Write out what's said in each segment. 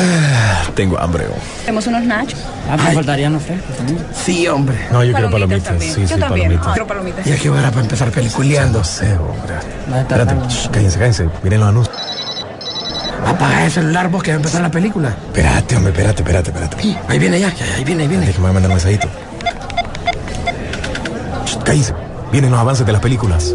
Ah, tengo hambre. oh. Tenemos unos nachos. Ah, me faltarían los frescos también. Sí, hombre. No, yo quiero Palomitas palomitas. también. Sí, Yo sí, también. palomitas. Quiero palomitas. ¿Y a qué hora para empezar peliculeando? No sé, hombre. Estar Espérate, shh, cállense, cállense. Miren los anuncios. Apaga el celular vos que va a empezar la película. Espérate, hombre, espérate, espérate, espérate. Sí, ahí viene ya, ahí viene, ahí viene. Déjame mandar un mensajito. Shh, Cállense. Vienen los avances de las películas.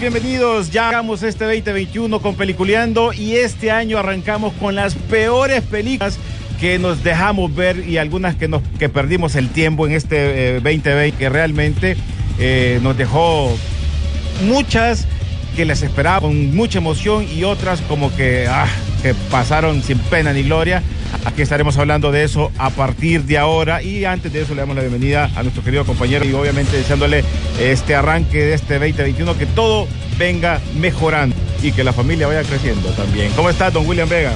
Bienvenidos. Ya hagamos este 2021 con Peliculeando y este año arrancamos con las peores películas que nos dejamos ver y algunas que nos que perdimos el tiempo en este eh, 2020 que realmente eh, nos dejó muchas que las esperaba con mucha emoción y otras como que, ah, que pasaron sin pena ni gloria. Aquí estaremos hablando de eso a partir de ahora y antes de eso le damos la bienvenida a nuestro querido compañero y obviamente deseándole este arranque de este 2021 que todo venga mejorando y que la familia vaya creciendo también. ¿Cómo está don William Vega?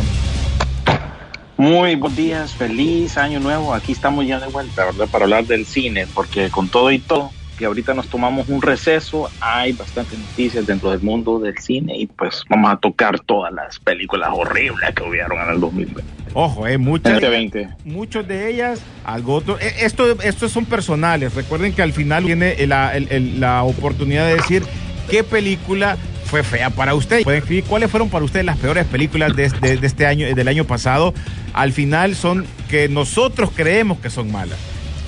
Muy buenos días, feliz año nuevo. Aquí estamos ya de vuelta, ¿verdad? Para hablar del cine, porque con todo y todo, que ahorita nos tomamos un receso, hay bastantes noticias dentro del mundo del cine y pues vamos a tocar todas las películas horribles que hubieron en el 2020. Ojo, eh, muchas, 2020. muchos de ellas, algo otro. eh, Esto, estos son personales. Recuerden que al final tiene la, el- la oportunidad de decir qué película fue fea para usted. Pueden escribir cuáles fueron para ustedes las peores películas de, de- de este año, del año pasado. Al final son que nosotros creemos que son malas.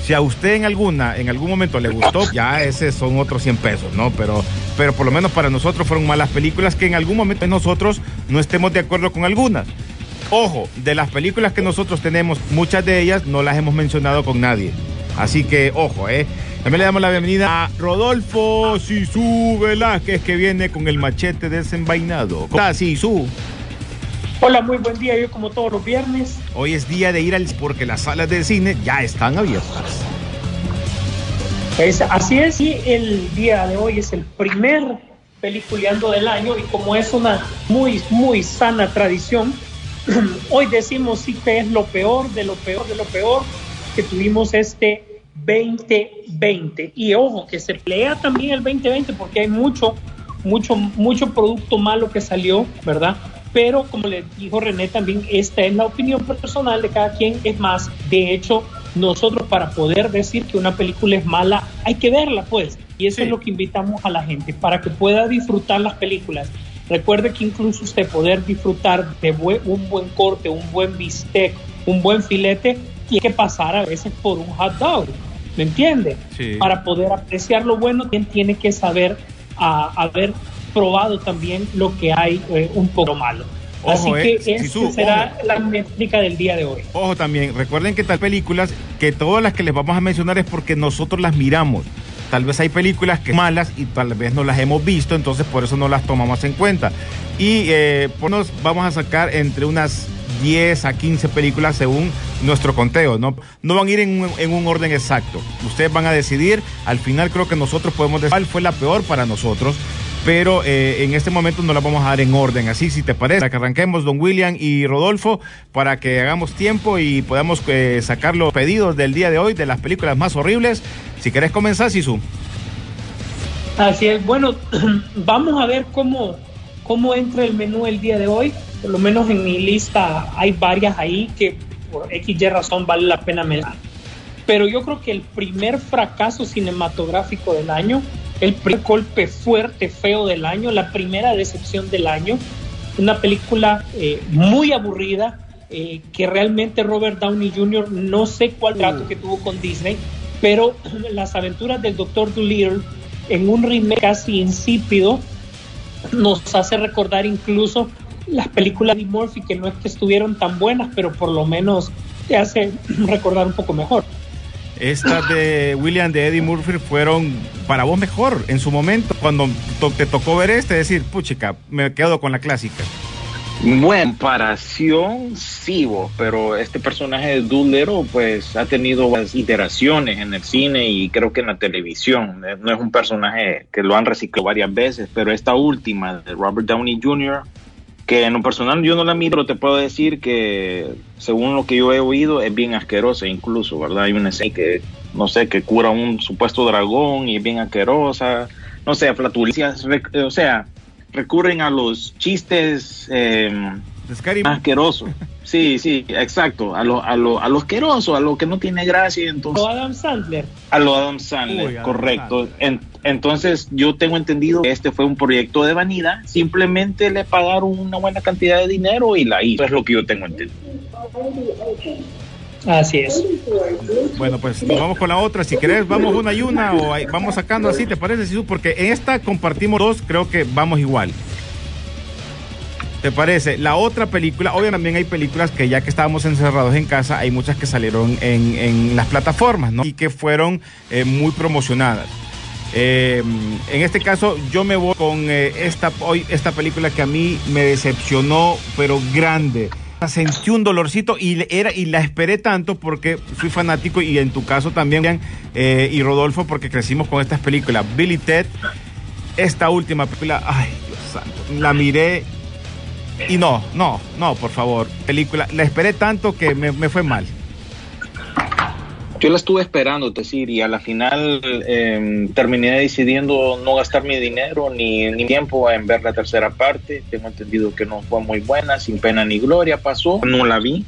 Si a usted en alguna, en algún momento le gustó, ya ese son otros 100 pesos, ¿no? Pero, pero por lo menos para nosotros fueron malas películas que en algún momento nosotros no estemos de acuerdo con algunas. Ojo, de las películas que nosotros tenemos, muchas de ellas no las hemos mencionado con nadie. Así que, ojo, ¿eh? También le damos la bienvenida a Rodolfo Sisu Velázquez, que viene con el machete desenvainado. ¿Cómo está, Sisu? Hola, muy buen día. Yo como todos los viernes. Hoy es día de ir al... porque las salas de cine ya están abiertas. Es, así es, y el día de hoy es el primer peliculeando del año y como es una muy, muy sana tradición, hoy decimos sí que es lo peor de lo peor de lo peor que tuvimos este 2020. Y ojo, que se pelea también el 2020 porque hay mucho, mucho, mucho producto malo que salió, ¿verdad? Pero como le dijo René también, esta es la opinión personal de cada quien. Es más, de hecho, nosotros para poder decir que una película es mala, hay que verla, pues. Y eso Sí. es lo que invitamos a la gente, para que pueda disfrutar las películas. Recuerde que incluso usted poder disfrutar de un buen corte, un buen bistec, un buen filete, tiene que pasar a veces por un hot dog. ¿Me entiende? Sí. Para poder apreciar lo bueno, quien tiene que saber a, haber probado también lo que hay eh, un poco malo. Ojo, Así eh, que Sisu, esa será ojo. la métrica del día de hoy. Ojo también, recuerden que tal películas, que todas las que les vamos a mencionar es porque nosotros las miramos. Tal vez hay películas que son malas y tal vez no las hemos visto, entonces por eso no las tomamos en cuenta. Y eh, pues nos vamos a sacar entre unas 10 a 15 películas según nuestro conteo. No, no van a ir en un, en un orden exacto. Ustedes van a decidir. Al final creo que nosotros podemos decir cuál fue la peor para nosotros. Pero eh, en este momento no la vamos a dar en orden. Así, si te parece, para que arranquemos, don William y Rodolfo, para que hagamos tiempo y podamos eh, sacar los pedidos del día de hoy de las películas más horribles. Si querés comenzar, Sisu. Así es, bueno, vamos a ver cómo, cómo entra el menú el día de hoy. Por lo menos en mi lista hay varias ahí que por X y razón vale la pena mencionar. Pero yo creo que el primer fracaso cinematográfico del año, el primer golpe fuerte, feo del año, la primera decepción del año, una película eh, muy aburrida, eh, que realmente Robert Downey Jr. no sé cuál trato que tuvo con Disney, pero las aventuras del Dr. Dolittle en un remake casi insípido nos hace recordar incluso las películas de Murphy que no es que estuvieron tan buenas, pero por lo menos te hace recordar un poco mejor. Estas de William de Eddie Murphy fueron para vos mejor en su momento, cuando te tocó ver este, decir, puchica, me quedo con la clásica. Buena comparación, sí, vos, pero este personaje de Doolittle pues ha tenido varias iteraciones en el cine y creo que en la televisión. No es un personaje que lo han reciclado varias veces, pero esta última de Robert Downey Jr., que en lo personal yo no la miro, pero te puedo decir que según lo que yo he oído es bien asquerosa incluso, ¿verdad? Hay una escena que, no sé, que cura un supuesto dragón y es bien asquerosa, no sé, flatulencias, o sea, recurren a los chistes... Eh, De Scary asqueroso. Sí, sí, exacto. A lo, a lo, a lo asqueroso, a lo que no tiene gracia, entonces. Adam Sandler. A lo Adam Sandler, Uy, Adam correcto. En- entonces, yo tengo entendido que este fue un proyecto de vanidad. Simplemente le pagaron una buena cantidad de dinero y la hizo. Eso es lo que yo tengo entendido. Así es. Bueno, pues nos vamos con la otra. Si querés, vamos una y una o vamos sacando así, ¿te parece, Sisu? Porque en esta compartimos dos, creo que vamos igual. ¿Te parece? La otra película, obviamente también hay películas que ya que estábamos encerrados en casa, hay muchas que salieron en, en las plataformas, ¿no? Y que fueron eh, muy promocionadas. Eh, en este caso, yo me voy con eh, esta, hoy, esta película que a mí me decepcionó, pero grande. Sentí un dolorcito y, era, y la esperé tanto porque fui fanático y en tu caso también, eh, y Rodolfo, porque crecimos con estas películas. Billy Ted, esta última película, ay, Dios santo, la miré y no, no, no, por favor, película, la esperé tanto que me fue mal. Yo la estuve esperando, te decir, y a la final eh, terminé decidiendo no gastar mi dinero ni, ni tiempo en ver la tercera parte. Tengo entendido que no fue muy buena, sin pena ni gloria pasó, no la vi.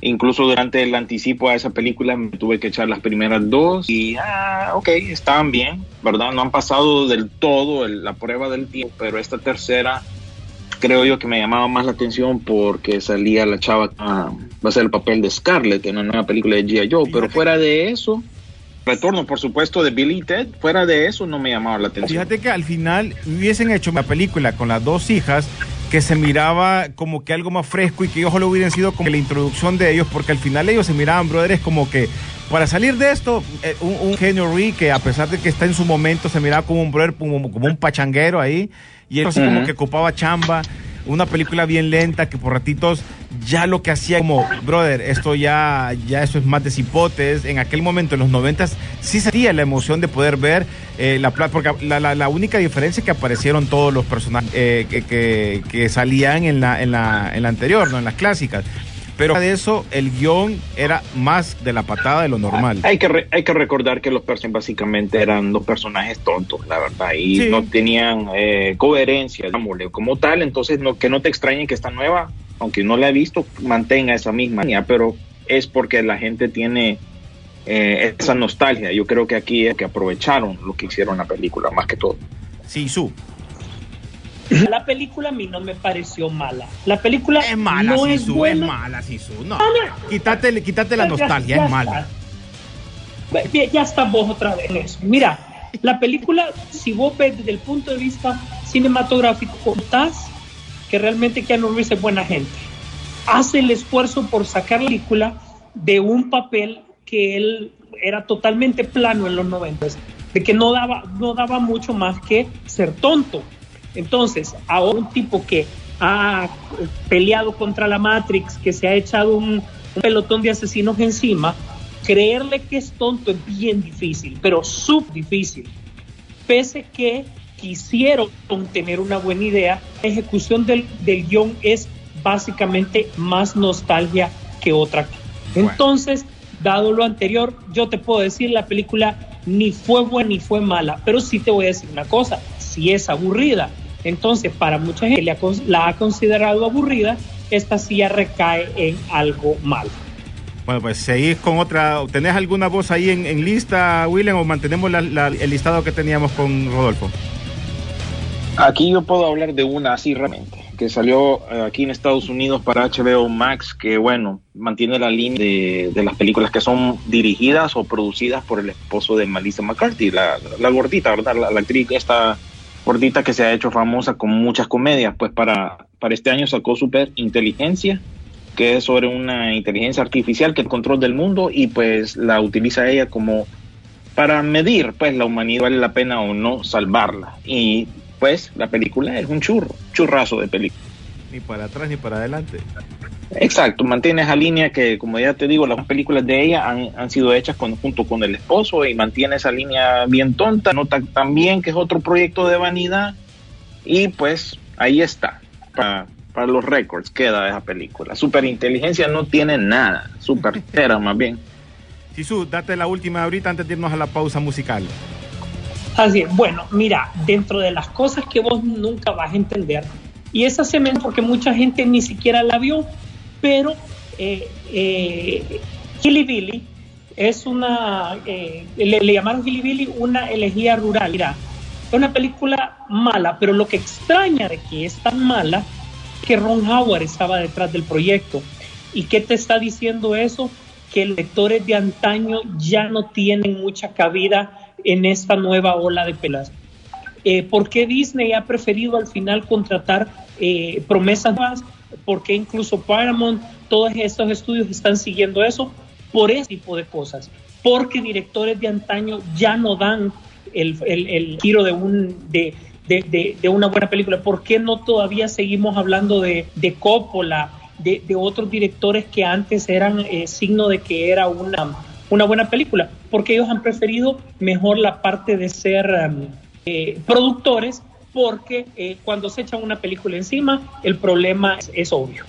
Incluso durante el anticipo a esa película me tuve que echar las primeras dos y, ah, ok, estaban bien, ¿verdad? No han pasado del todo el- la prueba del tiempo, pero esta tercera creo yo que me llamaba más la atención porque salía la chava ah, va a ser el papel de Scarlett en una nueva película de G.I. Joe, pero fuera de eso, retorno por supuesto de Billy Ted, fuera de eso no me llamaba la atención. Fíjate que al final hubiesen hecho una película con las dos hijas que se miraba como que algo más fresco y que ojalá hubieran sido como la introducción de ellos, porque al final ellos se miraban, brothers, como que para salir de esto, eh, un, un Henry que a pesar de que está en su momento, se miraba como un brother, como, como un pachanguero ahí, y él así como que ocupaba chamba, una película bien lenta que por ratitos ya lo que hacía como, brother, esto ya, ya eso es más de cipotes. En aquel momento, en los noventas, sí sentía la emoción de poder ver eh, la plata, porque la, la- única diferencia es que aparecieron todos los personajes eh, que, que- que salían en la, en, la, en la anterior, no en las clásicas. Pero de eso, el guion era más de la patada de lo normal. Hay que, re- hay que recordar que los personajes básicamente eran dos personajes tontos, la verdad, y Sí. no tenían eh, coherencia, digámosle, como tal, entonces no, que no te extrañe que esta nueva, aunque no la he visto, mantenga esa misma línea, pero es porque la gente tiene eh, esa nostalgia. Yo creo que aquí es que aprovecharon lo que hicieron en la película, más que todo. Sí, su. La película a mí no me pareció mala. La película Es mala, no es Sisu, es buena. mala, Sisu. No, Ah, no. quítate, quítate la Ya- nostalgia, ya es mala. está. Ya, ya está vos otra vez en eso. Mira, la película, si vos ves desde el punto de vista cinematográfico, contás que realmente Keanu Reeves es buena gente. Hace el esfuerzo por sacar la película de un papel que él era totalmente plano en los 90, de que no daba, no daba mucho más que ser tonto. Entonces, a un tipo que ha peleado contra la Matrix, que se ha echado un, un pelotón de asesinos encima, creerle que es tonto es bien difícil, pero súper difícil. Pese que quisieron tener una buena idea, la ejecución del, del guion es básicamente más nostalgia que otra cosa. Bueno. Entonces, dado lo anterior, yo te puedo decir, la película ni fue buena ni fue mala, pero sí te voy a decir una cosa, si es aburrida. Entonces, para mucha gente que la, ha considerado aburrida, esta sí ya recae en algo malo. Bueno, pues seguís con otra. ¿Tenés alguna voz ahí en, en lista, William, o mantenemos la- la- el listado que teníamos con Rodolfo? Aquí yo puedo hablar de una así realmente. que salió eh, aquí en Estados Unidos para HBO Max, que bueno, mantiene la línea de, de las películas que son dirigidas o producidas por el esposo de Melissa McCarthy, la, la gordita, ¿verdad? La, la actriz esta gordita que se ha hecho famosa con muchas comedias, pues para, para este año sacó Super Inteligencia, que es sobre una inteligencia artificial que control del mundo y pues la utiliza ella como para medir pues la humanidad vale la pena o no salvarla y pues la película es un churro, churrazo de película. Ni para atrás ni para adelante. Exacto, mantiene esa línea que, como ya te digo, las películas de ella han, han sido hechas con, junto con el esposo y mantiene esa línea bien tonta. Nota también que es otro proyecto de vanidad y pues ahí está, para, para los récords queda esa película. Superinteligencia no tiene nada, super era más bien. Sisu, date la última ahorita antes de irnos a la pausa musical. Así es. Bueno, mira, dentro de las cosas que vos nunca vas a entender, y esa se me porque mucha gente ni siquiera la vio, pero eh, eh, Billy es una, eh, le, llamaron Hilly Billy una elegía rural. Mira, es una película mala, pero lo que extraña de que es tan mala, que Ron Howard estaba detrás del proyecto. ¿Y qué te está diciendo eso? Que lectores de antaño ya no tienen mucha cabida en esta nueva ola de pelas. Eh, ¿Por qué Disney ha preferido al final contratar eh, promesas más? ¿Por qué incluso Paramount, todos estos estudios están siguiendo eso? Por ese tipo de cosas. Porque directores de antaño ya no dan el, el, el giro de, un, de, de, de, una buena película. ¿Por qué no todavía seguimos hablando de, de Coppola, de, otros directores que antes eran eh, signo de que era una una buena película, porque ellos han preferido mejor la parte de ser eh, productores, porque eh, cuando se echan una película encima, el problema es, es obvio.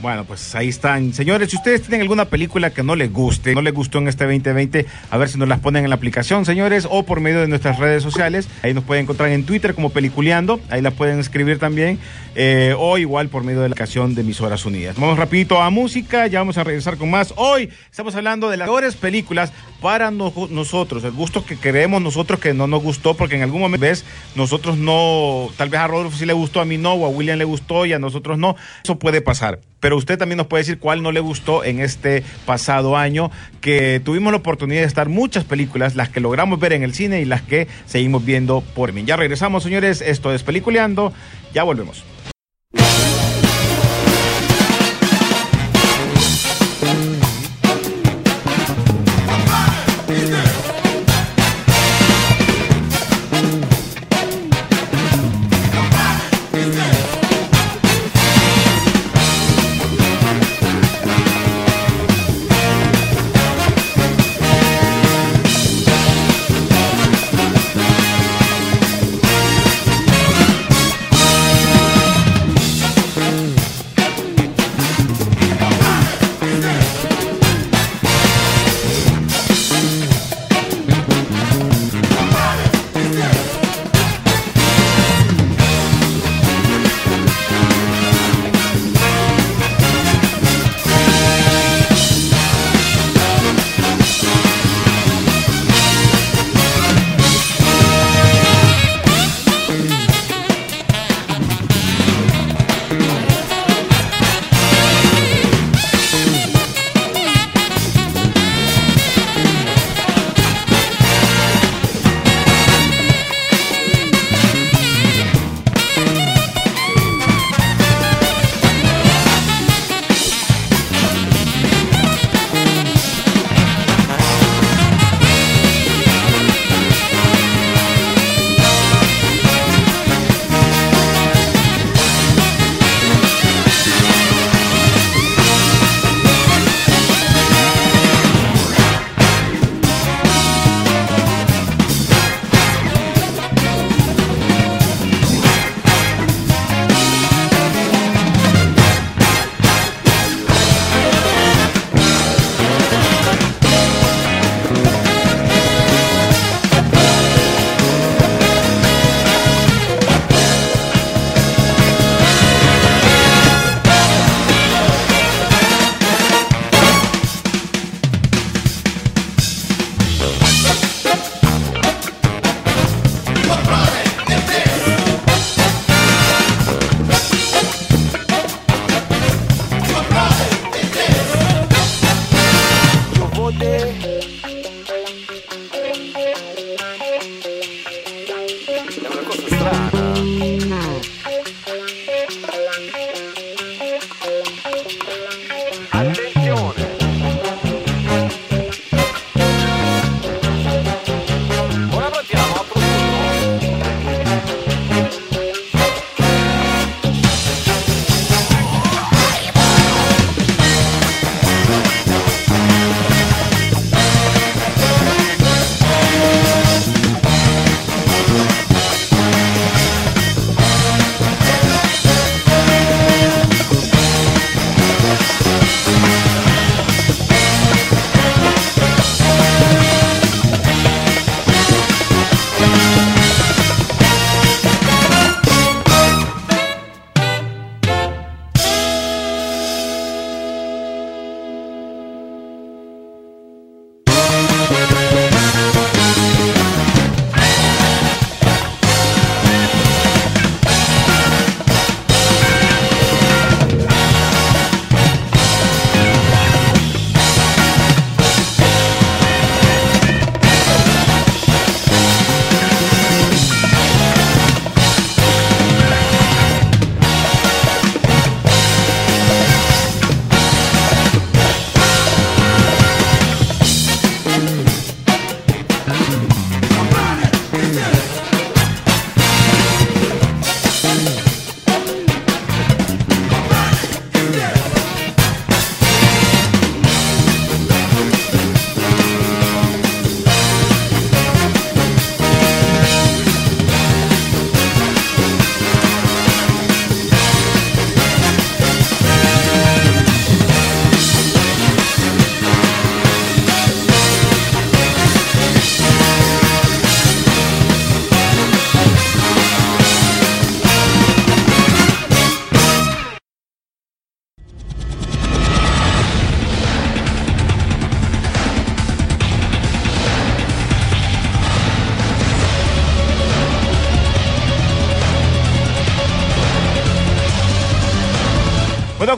Bueno, pues ahí están. Señores, si ustedes tienen alguna película que no les guste, no les gustó en este 2020, a ver si nos las ponen en la aplicación, señores, o por medio de nuestras redes sociales. Ahí nos pueden encontrar en Twitter como Peliculeando, ahí la pueden escribir también, eh, o igual por medio de la aplicación de Emisoras Unidas. Vamos rapidito a música, ya vamos a regresar con más. Hoy estamos hablando de las mejores películas para no, nosotros, el gusto que queremos nosotros que no nos gustó, porque en algún momento ves, nosotros no, tal vez a Rodolfo sí le gustó, a mí no, o a William le gustó y a nosotros no. Eso puede pasar pero usted también nos puede decir cuál no le gustó en este pasado año, que tuvimos la oportunidad de estar muchas películas, las que logramos ver en el cine y las que seguimos viendo por mí. Ya regresamos, señores, esto es Peliculeando, ya volvemos.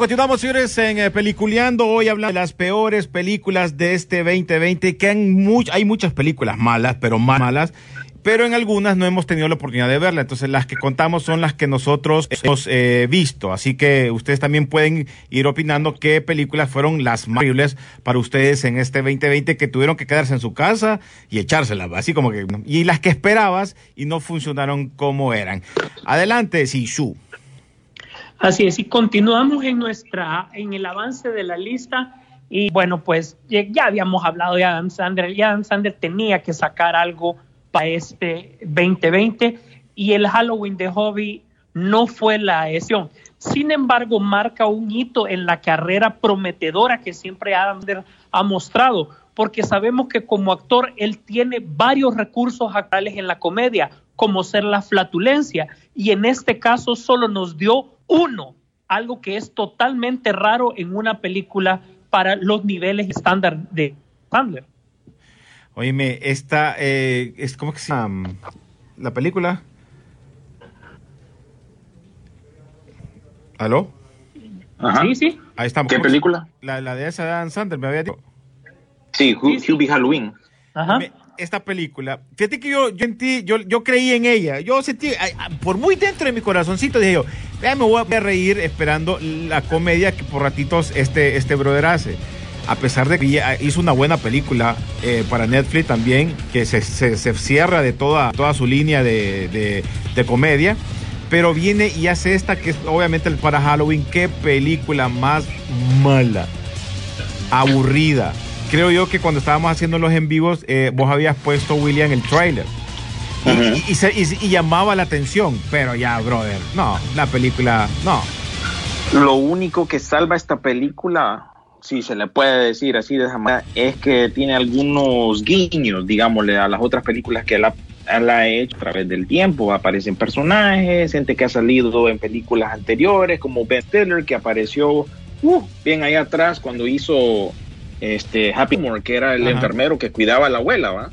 Continuamos, señores, en eh, Peliculeando. Hoy hablando de las peores películas de este 2020, que hay muchas películas malas, pero más malas, pero en algunas no hemos tenido la oportunidad de verla. Entonces, las que contamos son las que nosotros hemos eh, visto. Así que ustedes también pueden ir opinando qué películas fueron las más horribles para ustedes en este 2020 que tuvieron que quedarse en su casa y echárselas, así como que. Y las que esperabas y no funcionaron como eran. Adelante, Sisu. Así es, y continuamos en nuestra, en el avance de la lista. Y bueno, pues ya, habíamos hablado de Adam Sandler, y Adam Sandler tenía que sacar algo para este 2020 y el Halloween de Hobby no fue la excepción. Sin embargo, marca un hito en la carrera prometedora que siempre Adam ha mostrado, porque sabemos que como actor él tiene varios recursos actuales en la comedia, como ser la flatulencia, y en este caso solo nos dio uno, algo que es totalmente raro en una película para los niveles estándar de Sandler. Oíme, esta, eh, es, ¿cómo que se llama? La película. ¿Aló? Ajá. Sí, sí. Ahí estamos. ¿Qué ¿Cómo se- película? La, la de esa de Adam Sandler, me había dicho. Sí, Hu- Hubie Halloween. Ajá. Esta película, fíjate que yo, yo, yo, yo creí en ella. Yo sentí, ay, por muy dentro de mi corazoncito, dije yo, "Vea, me voy a reír esperando la comedia que por ratitos este, este brother hace. A pesar de que ya hizo una buena película eh, para Netflix también, que se, se- cierra de toda, toda su línea de, de- de comedia, pero viene y hace esta que es obviamente para Halloween. Qué película más mala, aburrida. Creo yo que cuando estábamos haciendo los en vivos, eh, vos habías puesto, William, el trailer. Y, y- y se- y- y llamaba la atención, pero ya, brother, no, la película, no. Lo único que salva esta película, si se le puede decir así de esa manera, es que tiene algunos guiños, digámosle, a las otras películas que él ha hecho a través del tiempo. Aparecen personajes, gente que ha salido en películas anteriores, como Ben Stiller, que apareció uh, bien ahí atrás cuando hizo este Happy More, que era el Ajá. enfermero que cuidaba a la abuela, ¿va?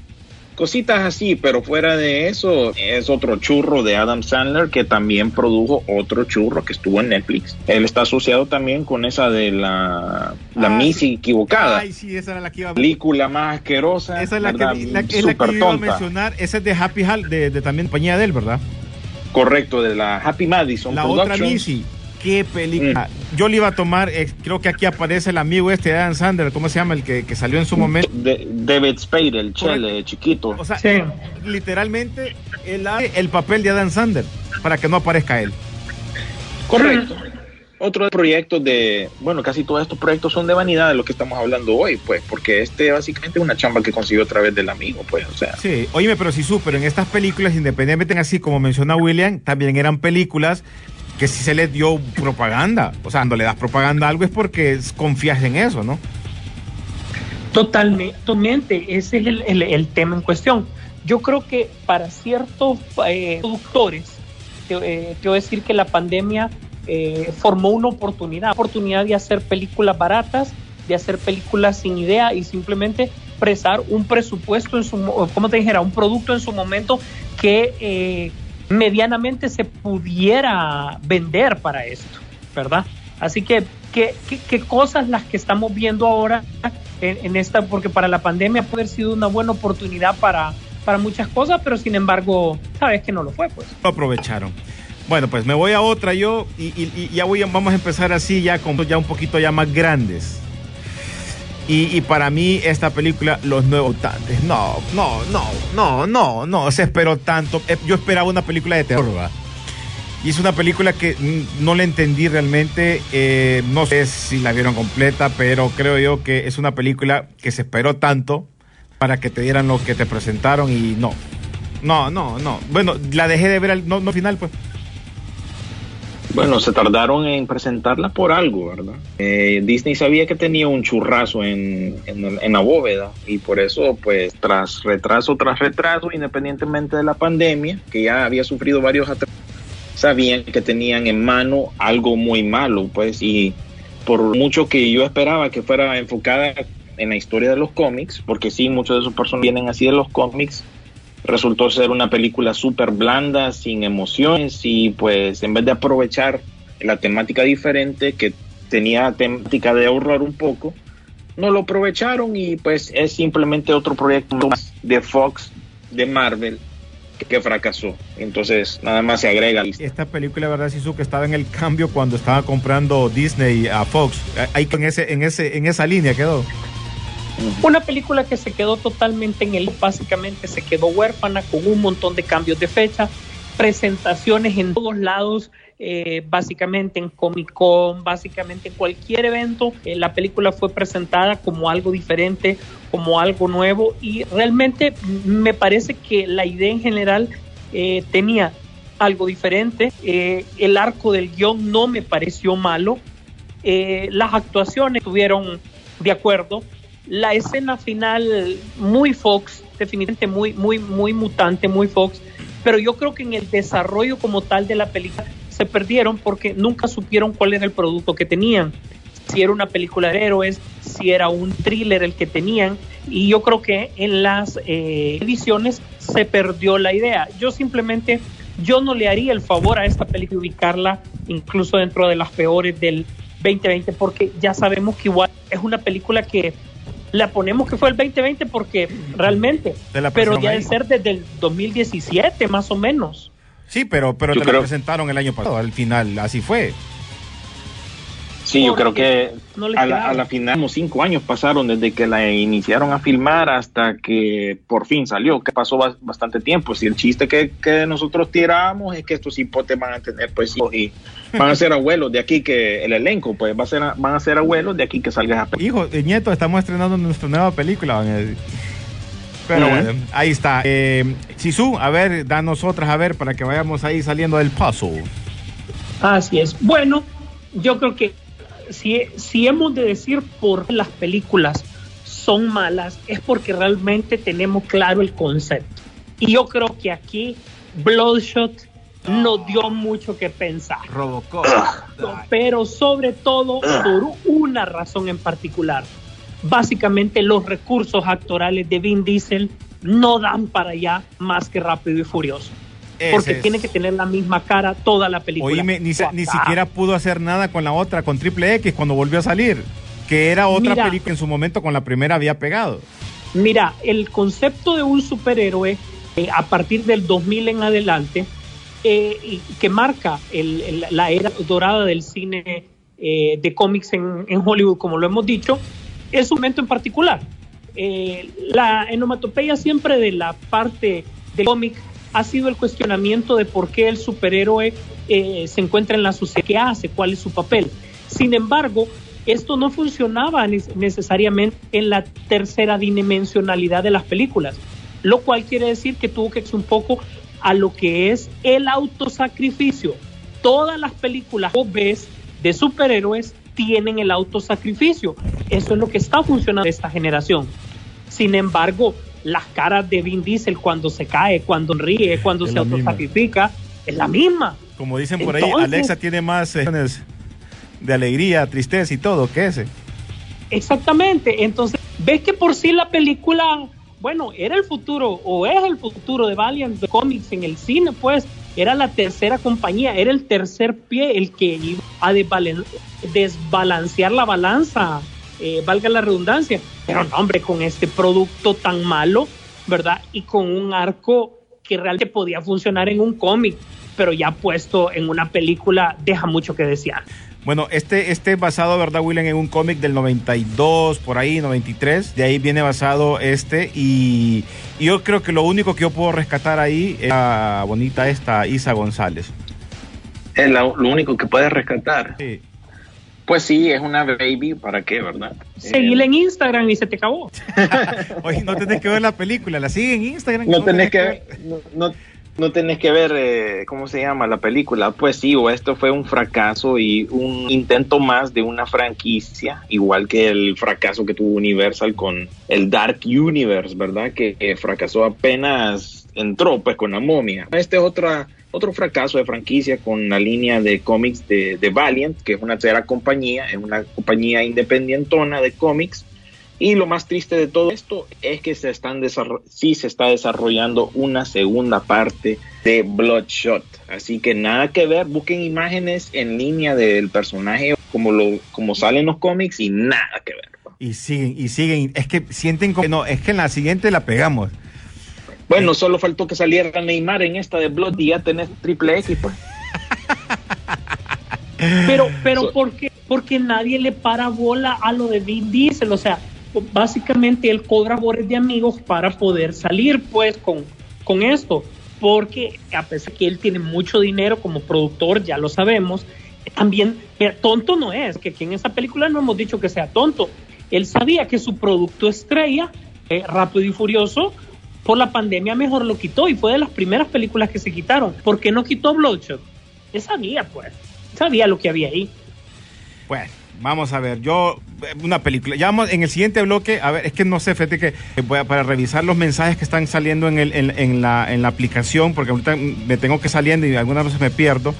cositas así, pero fuera de eso, es otro churro de Adam Sandler que también produjo otro churro que estuvo en Netflix. Él está asociado también con esa de la, la Ah, Missy equivocada. Ay, sí, esa era la que iba a película más asquerosa, Esa es la que, la, es la que iba a mencionar. Esa es de Happy Hal, de, de también compañía de él, ¿verdad? Correcto, de la Happy Madison La otra. Missy. Qué película. Mm. Yo le iba a tomar, eh, creo que aquí aparece el amigo este de Adam Sandler, ¿cómo se llama? El que, que salió en su momento. De- David Spade, el chele chiquito. O sea, Sí. literalmente él hace el papel de Adam Sandler para que no aparezca él. Correcto. Otro proyecto de, bueno, casi todos estos proyectos son de vanidad de lo que estamos hablando hoy, pues, porque este básicamente es una chamba que consiguió a través del amigo, pues, o sea. Sí, oíme, pero si su, pero en estas películas, independientemente, así como menciona William, también eran películas que sí se les dio propaganda. O sea, cuando le das propaganda a algo es porque confías en eso, ¿no? Totalmente, ese es el, tema en cuestión. Yo creo que para ciertos eh, productores, eh, te voy a decir que la pandemia eh, formó una oportunidad, oportunidad de hacer películas baratas, de hacer películas sin idea y simplemente prestar un presupuesto en su, mo- como te dijera, un producto en su momento que eh, medianamente se pudiera vender para esto, ¿verdad? Así que, ¿qué, qué, cosas las que estamos viendo ahora en, en esta? Porque para la pandemia puede haber sido una buena oportunidad para, para muchas cosas, pero sin embargo, sabes que no lo fue, pues. Lo aprovecharon. Bueno, pues me voy a otra yo y, y- y ya voy a- vamos a empezar así ya con ya un poquito ya más grandes. Y, y para mí esta película, Los Nuevos Mutantes, no, no, no, no, no, no, se esperó tanto. Eh, Yo esperaba una película de terror. Y es una película que no la entendí realmente, eh, no sé si la vieron completa, pero creo yo que es una película que se esperó tanto para que te dieran lo que te presentaron y no. No, no, no. Bueno, la dejé de ver al no, no final, pues. Bueno, se tardaron en presentarla por algo, ¿verdad? Eh, Disney sabía que tenía un churrazo en, en, la bóveda y por eso, pues, tras retraso tras retraso, independientemente de la pandemia, que ya había sufrido varios atrasos, sabían que tenían en mano algo muy malo, pues, y por mucho que yo esperaba que fuera enfocada en la historia de los cómics, porque sí, muchos de esos personas vienen así de los cómics, resultó ser una película súper blanda, sin emociones y pues en vez de aprovechar la temática diferente que tenía temática de ahorrar un poco, no lo aprovecharon y pues es simplemente otro proyecto más de Fox, de Marvel, que, fracasó. Entonces nada más se agrega. Esta película, la verdad, sí que estaba en el cambio cuando estaba comprando Disney a Fox. Ahí en ese, en ese, en esa línea quedó. Una película que se quedó totalmente en el, básicamente se quedó huérfana con un montón de cambios de fecha, presentaciones en todos lados, eh, básicamente en Comic Con, básicamente en cualquier evento. Eh, la película fue presentada como algo diferente, como algo nuevo y realmente me parece que la idea en general eh, tenía algo diferente. Eh, el arco del guion no me pareció malo. Las actuaciones estuvieron de acuerdo. La escena final muy Fox, definitivamente muy, muy, muy mutante, muy Fox. Pero yo creo que en el desarrollo como tal de la película se perdieron porque nunca supieron cuál era el producto que tenían. Si era una película de héroes, si era un thriller el que tenían. Y yo creo que en las eh, ediciones se perdió la idea. Yo simplemente, yo no le haría el favor a esta película ubicarla incluso dentro de las peores del 2020 porque ya sabemos que igual es una película que la ponemos que fue el 2020 porque realmente, pero ya de ser desde el 2017 más o menos. Sí, pero, pero Yo te la presentaron el año pasado, al final, así fue. Sí, yo creo que No a la, quedaba. a la final, como cinco años pasaron desde que la iniciaron a filmar hasta que por fin salió, que pasó bas- bastante tiempo. Si el chiste que, que nosotros tirábamos es que estos hipotes van a tener pues hijos y van a ser abuelos de aquí que el elenco, pues va a ser, van a ser abuelos de aquí que salga esa Hijo, nieto, estamos estrenando nuestra nueva película. van a decir. Pero bueno, ahí está. Eh, Sisu, a ver, danos otras, a ver, para que vayamos ahí saliendo del puzzle. Así es. Bueno, yo creo que si, si hemos de decir por qué las películas son malas, es porque realmente tenemos claro el concepto. Y yo creo que aquí Bloodshot nos dio mucho que pensar. Robocop. pero sobre todo por una razón en particular. Básicamente los recursos actorales de Vin Diesel no dan para allá más que rápido y furioso. Porque es- tiene que tener la misma cara toda la película. Oíme, ni, se- ni siquiera pudo hacer nada con la otra, con Triple X, cuando volvió a salir. Que era otra Mira. película en su momento con la primera había pegado. Mira, el concepto de un superhéroe eh, a partir del 2000 en adelante, eh, que marca el- el- la era dorada del cine eh, de cómics en, en Hollywood, como lo hemos dicho, es un momento en particular. Eh, la enomatopeya siempre de la parte del cómic ha sido el cuestionamiento de por qué el superhéroe eh, se encuentra en la sociedad, qué hace, cuál es su papel. Sin embargo, esto no funcionaba necesariamente en la tercera dimensionalidad de las películas, lo cual quiere decir que tuvo que irse un poco a lo que es el autosacrificio. Todas las películas vos ves de superhéroes tienen el autosacrificio. Eso es lo que está funcionando en esta generación. Sin embargo, las caras de Vin Diesel cuando se cae, cuando ríe, cuando Es se autosacrifica, es la misma. Como dicen por ahí, Alexa tiene más eh, de alegría, tristeza y todo que ese. Exactamente. Entonces, ves que por sí la película, bueno, era el futuro o es el futuro de Valiant Comics en el cine, pues era la tercera compañía, era el tercer pie el que iba a desbalancear la balanza, eh, valga la redundancia. Pero no, hombre, con este producto tan malo, ¿verdad? Y con un arco que realmente podía funcionar en un cómic, pero ya puesto en una película deja mucho que desear. Bueno, este, este es basado, ¿verdad, William? En un cómic del 92, por ahí, 93. De ahí viene basado este. Y, y yo creo que lo único que yo puedo rescatar ahí es la bonita esta Isa González. Es la- lo único que puedes rescatar. Sí. Pues sí, es una baby, ¿para qué, verdad? Seguile en Instagram y se te acabó. Oye, no tenés que ver la película, la sigue en Instagram. no tenés que no, no, no tenés que ver eh, cómo se llama la película pues sí o esto fue un fracaso y un intento más de una franquicia igual que el fracaso que tuvo Universal con el Dark Universe verdad que, que fracasó apenas entró pues con la momia este es otra otro fracaso de franquicia con la línea de cómics de, de Valiant que es una tercera compañía es una compañía independientona de cómics y lo más triste de todo esto es que se están sí se está desarrollando una segunda parte de Bloodshot. Así que nada que ver, busquen imágenes en línea del personaje como lo como salen los cómics y nada que ver. Y siguen, y siguen. Es que sienten como. No, es que en la siguiente la pegamos. Bueno, solo faltó que saliera Neymar en esta de Blood y ya tenés triple X, pues. Pero, pero So- ¿por qué? Porque nadie le para bola a lo de Vin Diesel. O sea, básicamente él cobra boles de amigos para poder salir pues con, con esto. Porque a pesar que él tiene mucho dinero como productor, ya lo sabemos, también mira, tonto no es, que aquí en esa película no hemos dicho que sea tonto. Él sabía que su producto estrella, eh, Rápido y Furioso, por la pandemia mejor lo quitó y fue de las primeras películas que se quitaron. ¿Por qué no quitó Bloodshot? Él sabía, pues, sabía lo que había ahí. Bueno, vamos a ver. Yo, una película. Ya vamos en el siguiente bloque. A ver, es que no sé, fíjate que eh, voy a- para revisar los mensajes que están saliendo en, el, en, en la, en la aplicación, porque ahorita me tengo que saliendo y algunas veces me pierdo.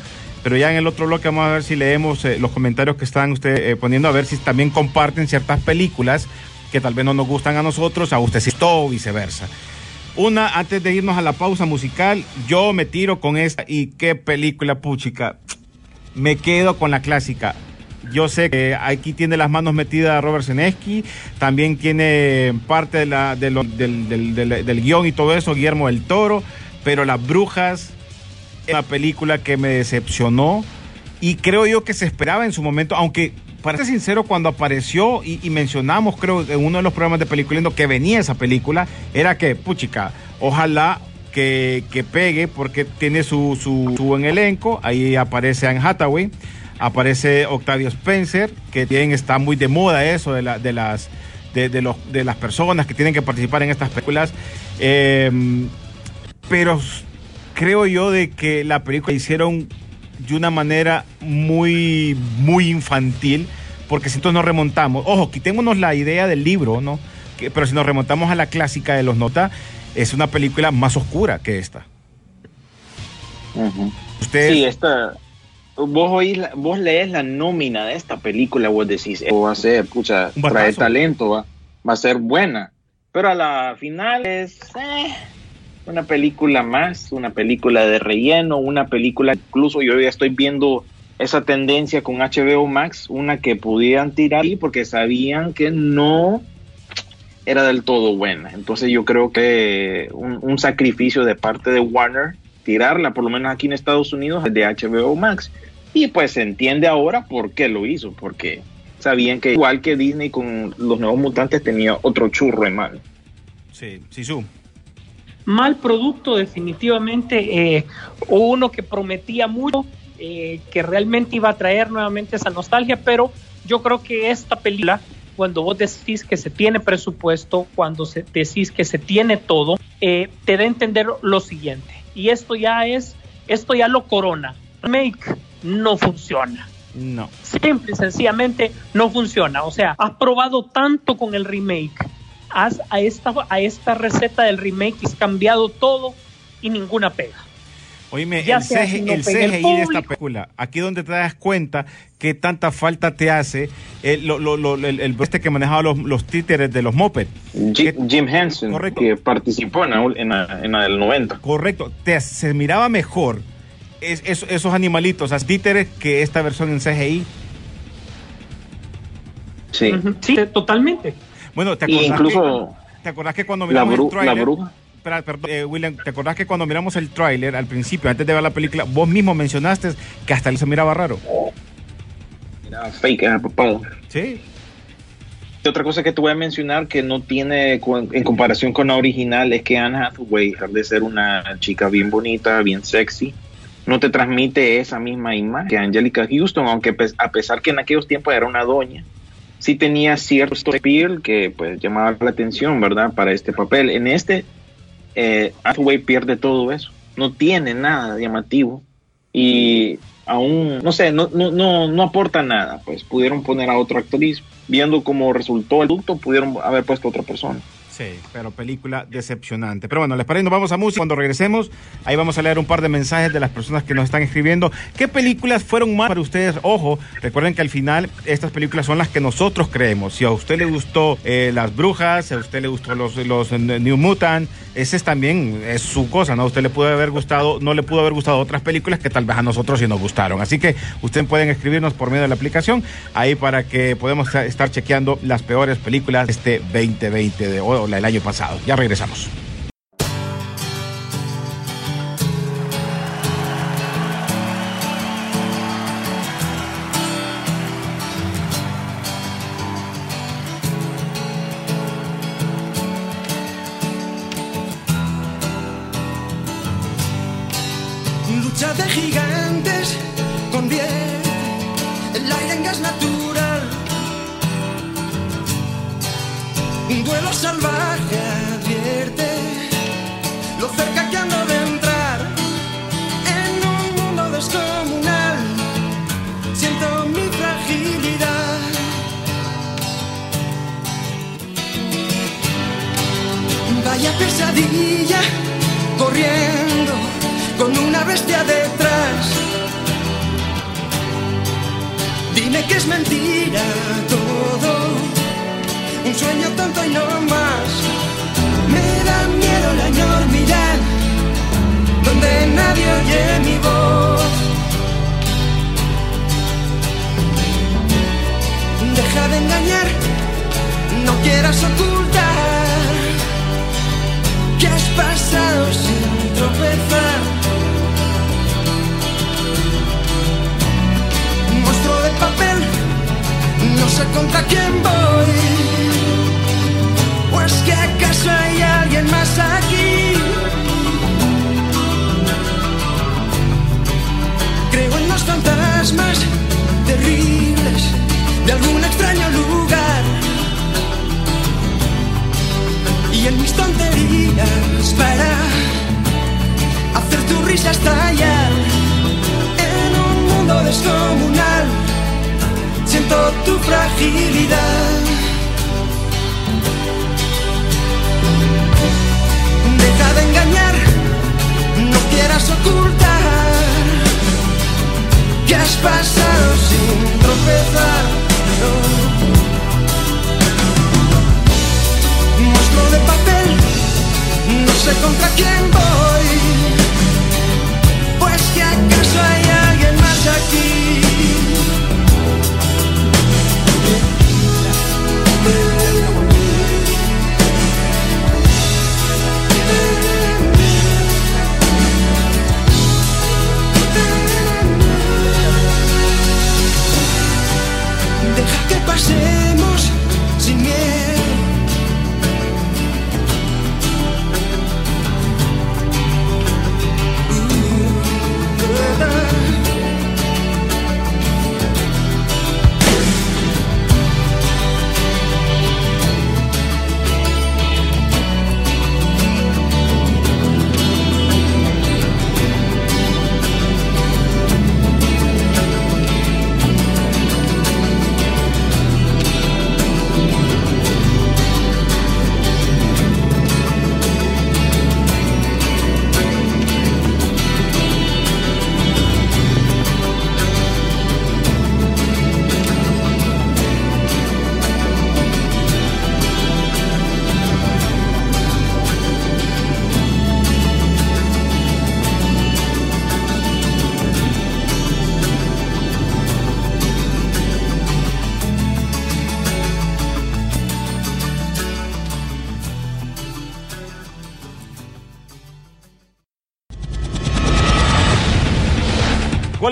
Pero ya en el otro bloque vamos a ver si leemos eh, los comentarios que están ustedes eh, poniendo, a ver si también comparten ciertas películas que tal vez no nos gustan a nosotros, a usted sí, o viceversa. Una, antes de irnos a la pausa musical, yo me tiro con esta y qué película, puchica. Me quedo con la clásica. Yo sé que aquí tiene las manos metidas Robert Zeneski, también tiene parte del- del guion y todo eso, Guillermo del Toro, pero Las Brujas es una película que me decepcionó y creo yo que se esperaba en su momento, aunque para ser sincero, cuando apareció y, mencionamos, creo, en uno de los programas de Peliculendo que venía esa película, era que, puchica, ojalá que, que pegue porque tiene su, su, su buen elenco, ahí aparece Anne Hathaway, aparece Octavio Spencer, que bien está muy de moda eso de, de las... De, de las personas que tienen que participar en estas películas. Eh, pero creo yo de que la película la hicieron de una manera muy, muy infantil, porque si entonces nos remontamos, ojo, quitémonos la idea del libro, ¿no? Que- pero si nos remontamos a la clásica de los Nota, es una película más oscura que esta. Ustedes, Sí, esta. Vos, oís la- vos lees la nómina de esta película, vos decís, "Esto va a ser, pucha, trae talento, va, va a ser buena. Pero a la final es eh, una película más, una película de relleno, una película, incluso yo ya estoy viendo esa tendencia con HBO Max, una que pudieran tirar ahí porque sabían que no era del todo buena. Entonces yo creo que un, sacrificio de parte de Warner, tirarla, por lo menos aquí en Estados Unidos, de HBO Max. Y pues se entiende ahora por qué lo hizo, porque sabían que igual que Disney con los nuevos mutantes tenía otro churro en mano. Sí, Sisu. Mal producto, definitivamente. eh, uno que prometía mucho, eh, que realmente iba a traer nuevamente esa nostalgia, pero yo creo que esta película, cuando vos decís que se tiene presupuesto, cuando se, decís que se tiene todo, eh, te da a entender lo siguiente. Y esto ya es, esto ya lo corona. Remake no funciona. No. Simple y sencillamente no funciona. O sea, has probado tanto con el remake, has a esta, a esta receta del remake has cambiado todo y ninguna pega. Oíme, Ya el, CG no el pega el CGI de esta película, aquí donde te das cuenta que tanta falta te hace el, lo- lo- lo- el, el este que manejaba los, los títeres de los mopeds. Jim, Jim Henson, Correcto. que participó en la, en la- en la del 90. Correcto, te, se miraba mejor es- es- esos animalitos, esos títeres, que esta versión en CGI. Sí. Sí, totalmente. Bueno, ¿te acordás, incluso que, ¿te acordás que cuando miramos el la. Espera, perdón, eh, William, ¿te acordás que cuando miramos el tráiler al principio, antes de ver la película, vos mismo mencionaste que hasta él se miraba raro? Era fake, era papado. Sí. Y Otra cosa que te voy a mencionar que no tiene en comparación con la original es que Anne Hathaway, al de ser una chica bien bonita, bien sexy, no te transmite esa misma imagen que Angelica Houston, aunque pes- a pesar que en aquellos tiempos era una doña, sí tenía cierto appeal que pues llamaba la atención, ¿verdad? Para este papel. En este, eh, Hathaway pierde todo eso, no tiene nada llamativo y aún, no sé, no, no, no, no aporta nada, pues pudieron poner a otra actriz, viendo cómo resultó el producto, pudieron haber puesto a otra persona. Pero película decepcionante. Pero bueno, les parece, nos vamos a música. Cuando regresemos, ahí vamos a leer un par de mensajes de las personas que nos están escribiendo. ¿Qué películas fueron más para ustedes? Ojo, recuerden que al final estas películas son las que nosotros creemos. Si a usted le gustó eh, Las Brujas, si a usted le gustó los, los New Mutant, ese es también es su cosa, ¿no? Usted le pudo haber gustado, no le pudo haber gustado otras películas que tal vez a nosotros sí nos gustaron. Así que ustedes pueden escribirnos por medio de la aplicación ahí para que podamos estar chequeando las peores películas de este 2020 de, o el año pasado. Ya regresamos. Mentira todo, un sueño tonto y no más. Me da miedo la enormidad, donde nadie oye mi voz. Deja de engañar, no quieras ocultar que has pasado sin tropezar. Papel, no sé contra quién voy.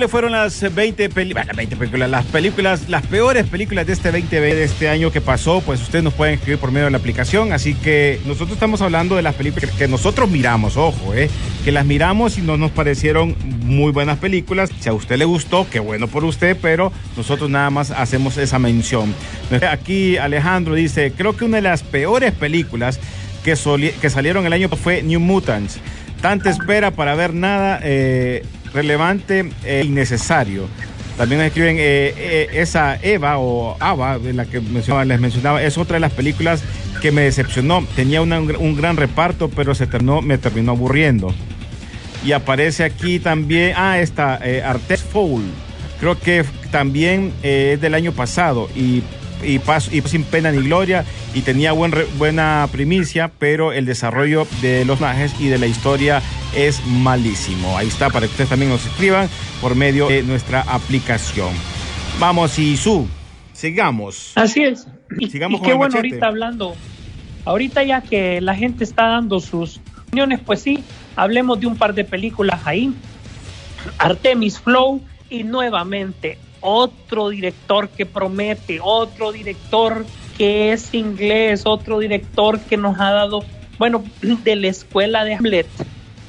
¿Cuáles fueron las 20 películas, las 20 películas, las películas, las peores películas de este 2020, de este año que pasó? Pues ustedes nos pueden escribir por medio de la aplicación. Así que nosotros estamos hablando de las películas que nosotros miramos, ojo, eh, que las miramos y no nos parecieron muy buenas películas. Si a usted le gustó, qué bueno por usted, pero nosotros nada más hacemos esa mención. Aquí Alejandro dice, creo que una de las peores películas que, que salieron el año fue New Mutants. Tanta espera para ver nada eh, relevante e innecesario. También escriben eh, eh, esa Eva o Ava, de la que les mencionaba, es otra de las películas que me decepcionó. Tenía un gran reparto, pero se terminó, me terminó aburriendo. Y aparece aquí también, ah, esta, eh, Foul. Creo que también eh, es del año pasado y, y, sin pena ni gloria y tenía buen buena primicia, pero el desarrollo de los personajes y de la historia es malísimo. Ahí está, para que ustedes también nos escriban por medio de nuestra aplicación. Vamos, Isu, sigamos. Así es. Y, Sigamos y con qué bueno machete. ahorita hablando. Ahorita ya que la gente está dando sus opiniones, pues sí, hablemos de un par de películas ahí. Artemis Flow y nuevamente otro director que promete, otro director que es inglés, otro director que nos ha dado, bueno, de la escuela de Hamlet,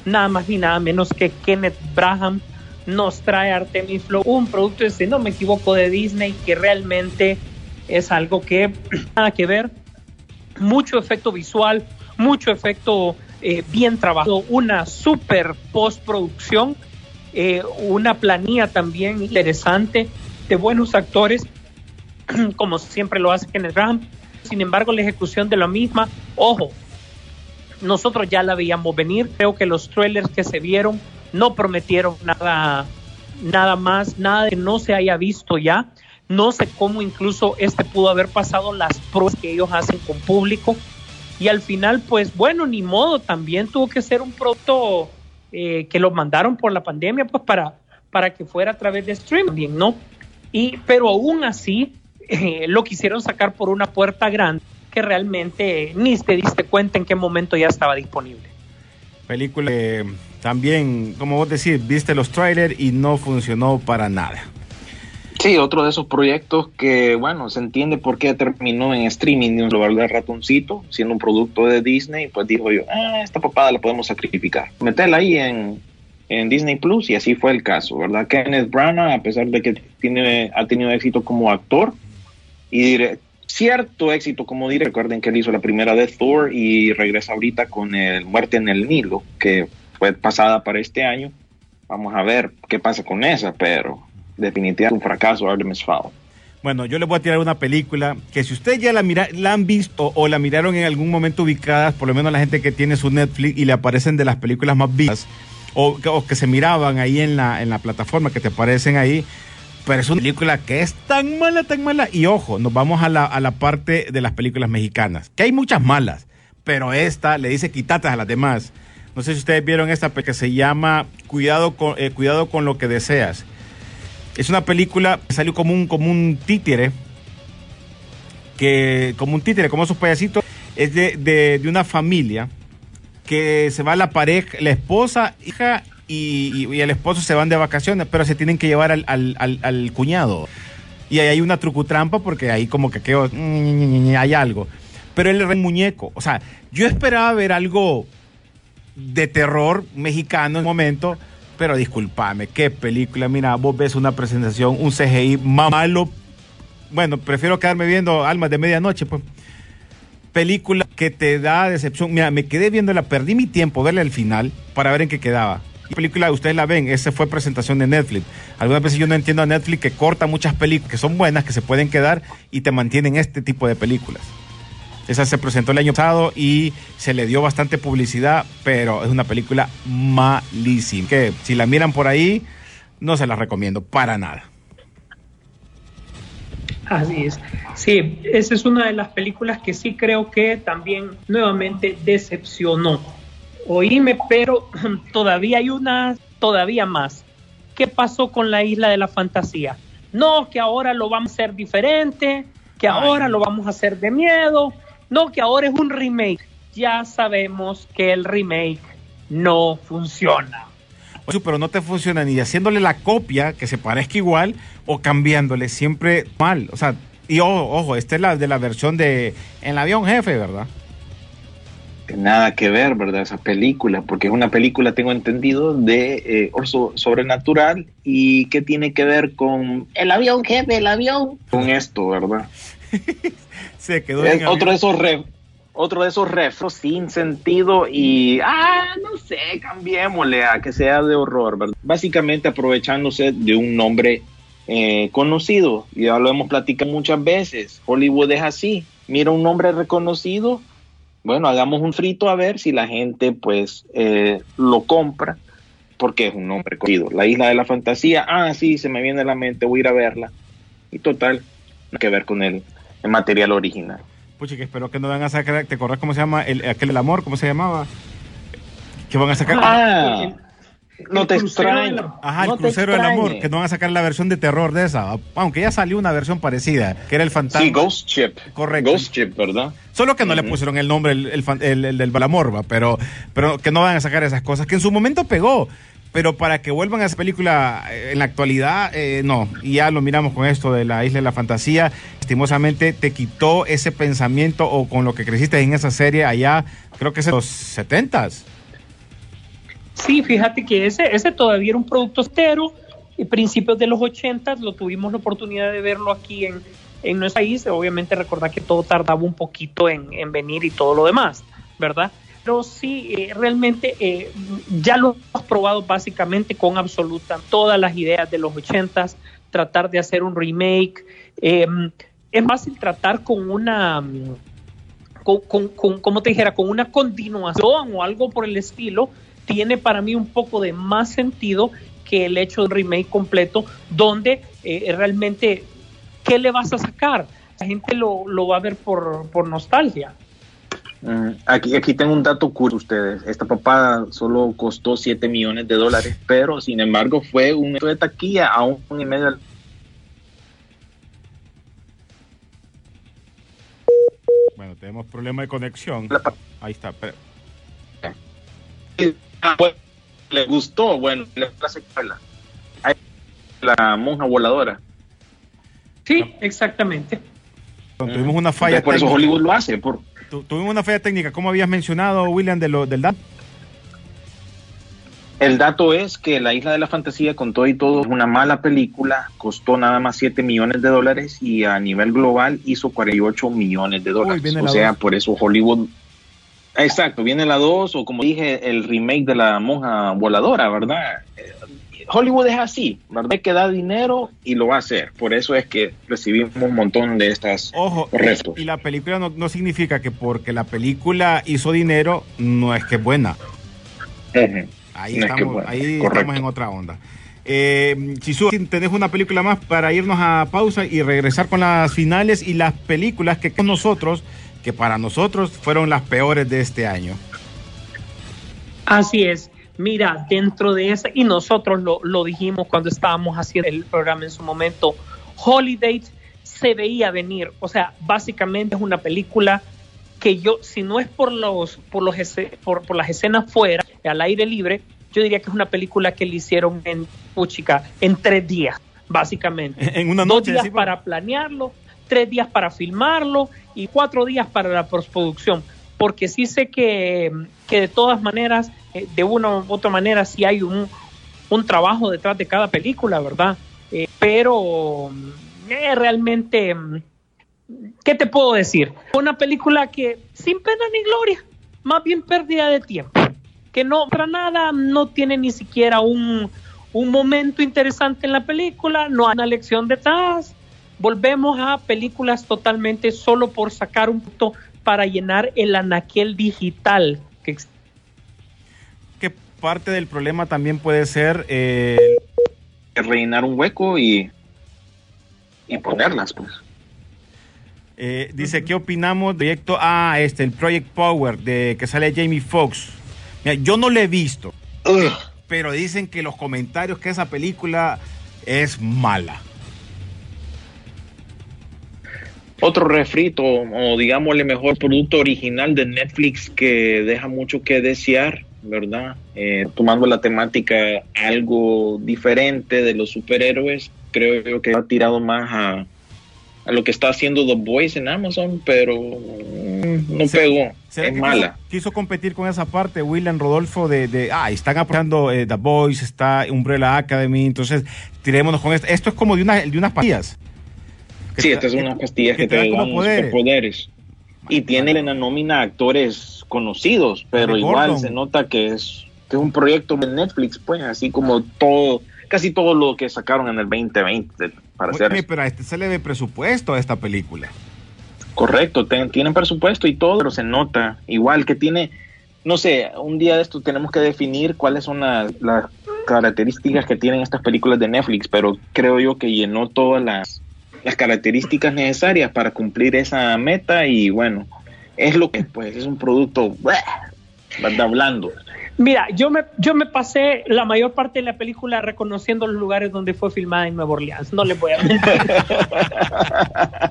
nada más ni nada menos que Kenneth Braham nos trae Artemis Flow, un producto, si no me equivoco, de Disney que realmente es algo que nada que ver, mucho efecto visual, mucho efecto eh, bien trabajado, una super postproducción, eh, una planilla también interesante de buenos actores, como siempre lo hace Kenneth Graham. Sin embargo, la ejecución de la misma, ojo, nosotros ya la veíamos venir. Creo que los trailers que se vieron no prometieron nada, nada más, nada que no se haya visto ya. No sé cómo incluso este pudo haber pasado las pruebas que ellos hacen con público. Y al final, pues bueno, ni modo, también tuvo que ser un producto eh, que lo mandaron por la pandemia, pues para, para que fuera a través de streaming, ¿no? Y, pero aún así, eh, lo quisieron sacar por una puerta grande que realmente ni te diste cuenta en qué momento ya estaba disponible. Película que también, como vos decís, viste los trailers y no funcionó para nada. Sí, otro de esos proyectos que, bueno, se entiende por qué terminó en streaming en lugar de ratoncito, siendo un producto de Disney, pues dijo yo, ah, esta papada la podemos sacrificar. Meterla ahí en, en Disney Plus y así fue el caso, ¿verdad? Kenneth Branagh, a pesar de que tiene, ha tenido éxito como actor y cierto éxito como director, recuerden que él hizo la primera de Thor y regresa ahorita con el Muerte en el Nilo, que fue pasada para este año. Vamos a ver qué pasa con esa, pero definitivamente un fracaso Artemis Fowl. Bueno, yo les voy a tirar una película que si ustedes ya la, mira, la han visto o la miraron en algún momento ubicadas, por lo menos la gente que tiene su Netflix y le aparecen de las películas más vistas o, que- se miraban ahí en la, en la plataforma que te aparecen ahí, pero es una película que es tan mala, tan mala. Y ojo, nos vamos a la, a la parte de las películas mexicanas, que hay muchas malas, pero esta le dice quítate a las demás. No sé si ustedes vieron esta que se llama Cuidado con, eh, Cuidado con lo que deseas. Es una película que salió como un, como un títere, que, como un títere, como esos payasitos, es de, de- de una familia que se va la pareja, la esposa, hija y, el esposo se van de vacaciones, pero se tienen que llevar al, al- al- cuñado. Y ahí hay una trucutrampa porque ahí como que quedó, hay algo. Pero él era un muñeco. O sea, yo esperaba ver algo de terror mexicano en un momento, pero discúlpame, qué película. Mira, vos ves una presentación, un CGI malo. Bueno, prefiero quedarme viendo Almas de Medianoche, pues. Película que te da decepción. Mira, me quedé viéndola, perdí mi tiempo verla al final para ver en qué quedaba. La película, ustedes la ven, esa fue presentación de Netflix. Algunas veces yo no entiendo a Netflix que corta muchas películas que son buenas, que se pueden quedar y te mantienen este tipo de películas. Esa se presentó el año pasado y se le dio bastante publicidad, pero es una película malísima. Que si la miran por ahí, no se la recomiendo para nada. Así es. Sí, esa es una de las películas que sí creo que también nuevamente decepcionó. Oíme, pero todavía hay una, todavía más. ¿Qué pasó con la isla de la fantasía? No, que ahora lo vamos a hacer diferente, que ahora lo vamos a hacer de miedo, no, que ahora es un remake. Ya sabemos que el remake no funciona. Pero no te funciona ni haciéndole la copia que se parezca igual o cambiándole siempre mal. O sea, y ojo, ojo, esta es la de la versión de En el avión jefe, ¿verdad? nada que ver, ¿verdad? Esa película, porque es una película, tengo entendido, de eh, orso- sobrenatural y que tiene que ver con el avión, jefe, el avión. Con esto, ¿verdad? Se quedó Es en otro avión. de esos re- otro de esos refros sin sentido y ah no sé cambiémosle a que sea de horror ¿verdad? básicamente aprovechándose de un nombre eh, conocido ya lo hemos platicado muchas veces Hollywood es así mira un nombre reconocido bueno hagamos un frito a ver si la gente pues eh, lo compra porque es un nombre conocido. La isla de la fantasía ah sí se me viene a la mente voy a ir a verla. Y total nada que ver con el, el material original Pucha, que espero que no van a sacar. ¿Te acordás cómo se llama? El, aquel El Amor, ¿cómo se llamaba? Que van a sacar. Ah, no te extraño. Ajá, el no crucero del amor, que no van a sacar la versión de terror de esa, aunque ya salió una versión parecida, que era el fantasma. Sí, Ghost Ship. Correcto. Ghost Ship, ¿verdad? Solo que no le pusieron el nombre el, el- el del Balamorba, pero, pero que no van a sacar esas cosas, que en su momento pegó, pero para que vuelvan a esa película eh, en la actualidad, eh, no. Y ya lo miramos con esto de la Isla de la Fantasía, estimosamente te quitó ese pensamiento o con lo que creciste en esa serie allá, creo que es en los setentas. Sí, fíjate que ese, ese todavía era un producto estero. Y principios de los 80 lo tuvimos la oportunidad de verlo aquí en, en nuestro país. Obviamente recordar que todo tardaba un poquito en, en venir y todo lo demás, ¿verdad? Pero sí, eh, realmente eh, ya lo hemos probado básicamente con absoluta todas las ideas de los 80 tratar de hacer un remake. Eh, es fácil tratar con una, con, como te dijera, con una continuación o algo por el estilo, tiene para mí un poco de más sentido que el hecho de un remake completo, donde eh, realmente, ¿qué le vas a sacar? La gente lo, lo va a ver por, por nostalgia. Mm, Aquí, aquí tengo un dato curioso ustedes. Esta papada solo costó 7 millones de dólares, pero sin embargo fue un éxito de taquilla a un y medio. Bueno, tenemos problema de conexión. Ahí está. espera. Ah, le gustó, bueno, la secuela. Ahí, La monja voladora. Sí, exactamente. Tuvimos una falla Por eso. Hollywood lo hace. Por, Tu- Tuvimos una falla técnica. ¿Cómo habías mencionado, William, de lo, del dato? El dato es que La Isla de la Fantasía, con todo y todo, es una mala película, costó nada más 7 millones de dólares y a nivel global hizo 48 millones de dólares. viene o la sea, dos. por eso Hollywood. Exacto, viene la 2 o como dije, el remake de la monja voladora, ¿verdad? Hollywood es así, ¿verdad? Que da dinero y lo va a hacer. Por eso es que recibimos un montón de estas Ojo, restos. y la película no, no significa que porque la película hizo dinero, no es que es buena. Ahí No es que estamos, ahí estamos en otra onda. Eh, Chisu, tenés una película más para irnos a pausa y regresar con las finales y las películas que con nosotros que para nosotros fueron las peores de este año. Así es. Mira, dentro de esa, y nosotros lo, lo dijimos cuando estábamos haciendo el programa en su momento, Holiday se veía venir. O sea, básicamente es una película que yo, si no es por los, por los por, por las escenas fuera, al aire libre, yo diría que es una película que le hicieron en puchica, en tres días, básicamente. En una Dos noche, días decimos. para planearlo, tres días para filmarlo y cuatro días para la postproducción. Porque sí sé que, que de todas maneras, eh, de una u otra manera, sí hay un, un trabajo detrás de cada película, ¿verdad? Eh, pero mm, eh, realmente, mm, ¿qué te puedo decir? Una película que sin pena ni gloria, más bien pérdida de tiempo, que no para nada no tiene ni siquiera un, un momento interesante en la película, no hay una lección detrás. Volvemos a películas totalmente solo por sacar un punto para llenar el anaquel digital que parte del problema también puede ser eh, rellenar un hueco y, y ponerlas, pues. Eh, dice, ¿qué opinamos del proyecto? Ah, este, el Project Power, de que sale Jamie Foxx. Mira, yo no lo he visto, pero dicen que los comentarios que esa película es mala. Otro refrito, o digámosle mejor, producto original de Netflix que deja mucho que desear, ¿verdad? Eh, tomando la temática algo diferente de los superhéroes, creo yo que ha tirado más a, a lo que está haciendo The Boys en Amazon, pero mm, no Se- pegó, ¿Será es mala. Quiso, quiso competir con esa parte, William Rodolfo, de, de ah, están apoyando eh, The Boys, está Umbrella Academy, entonces tirémonos con esto. Esto es como de, una, de unas pastillas. Sí, estas son unas pastillas que, que te te, poderes. superpoderes. Y tiene en la nómina actores conocidos, pero igual Gordon. se nota que es, que es un proyecto de Netflix, pues, así como todo, casi todo lo que sacaron en el 2020, para ser Oye, pero a este se le ve presupuesto a esta película. correcto. ten- tienen presupuesto y todo, pero se nota igual que tiene, no sé, un día de esto tenemos que definir cuáles son las, las características que tienen estas películas de Netflix, pero creo yo que llenó todas las, las características necesarias para cumplir esa meta y bueno, es lo que pues es un producto ¿verdad? blando. Mira, yo me, yo me pasé la mayor parte de la película reconociendo los lugares donde fue filmada en Nueva Orleans. No les voy a mentir.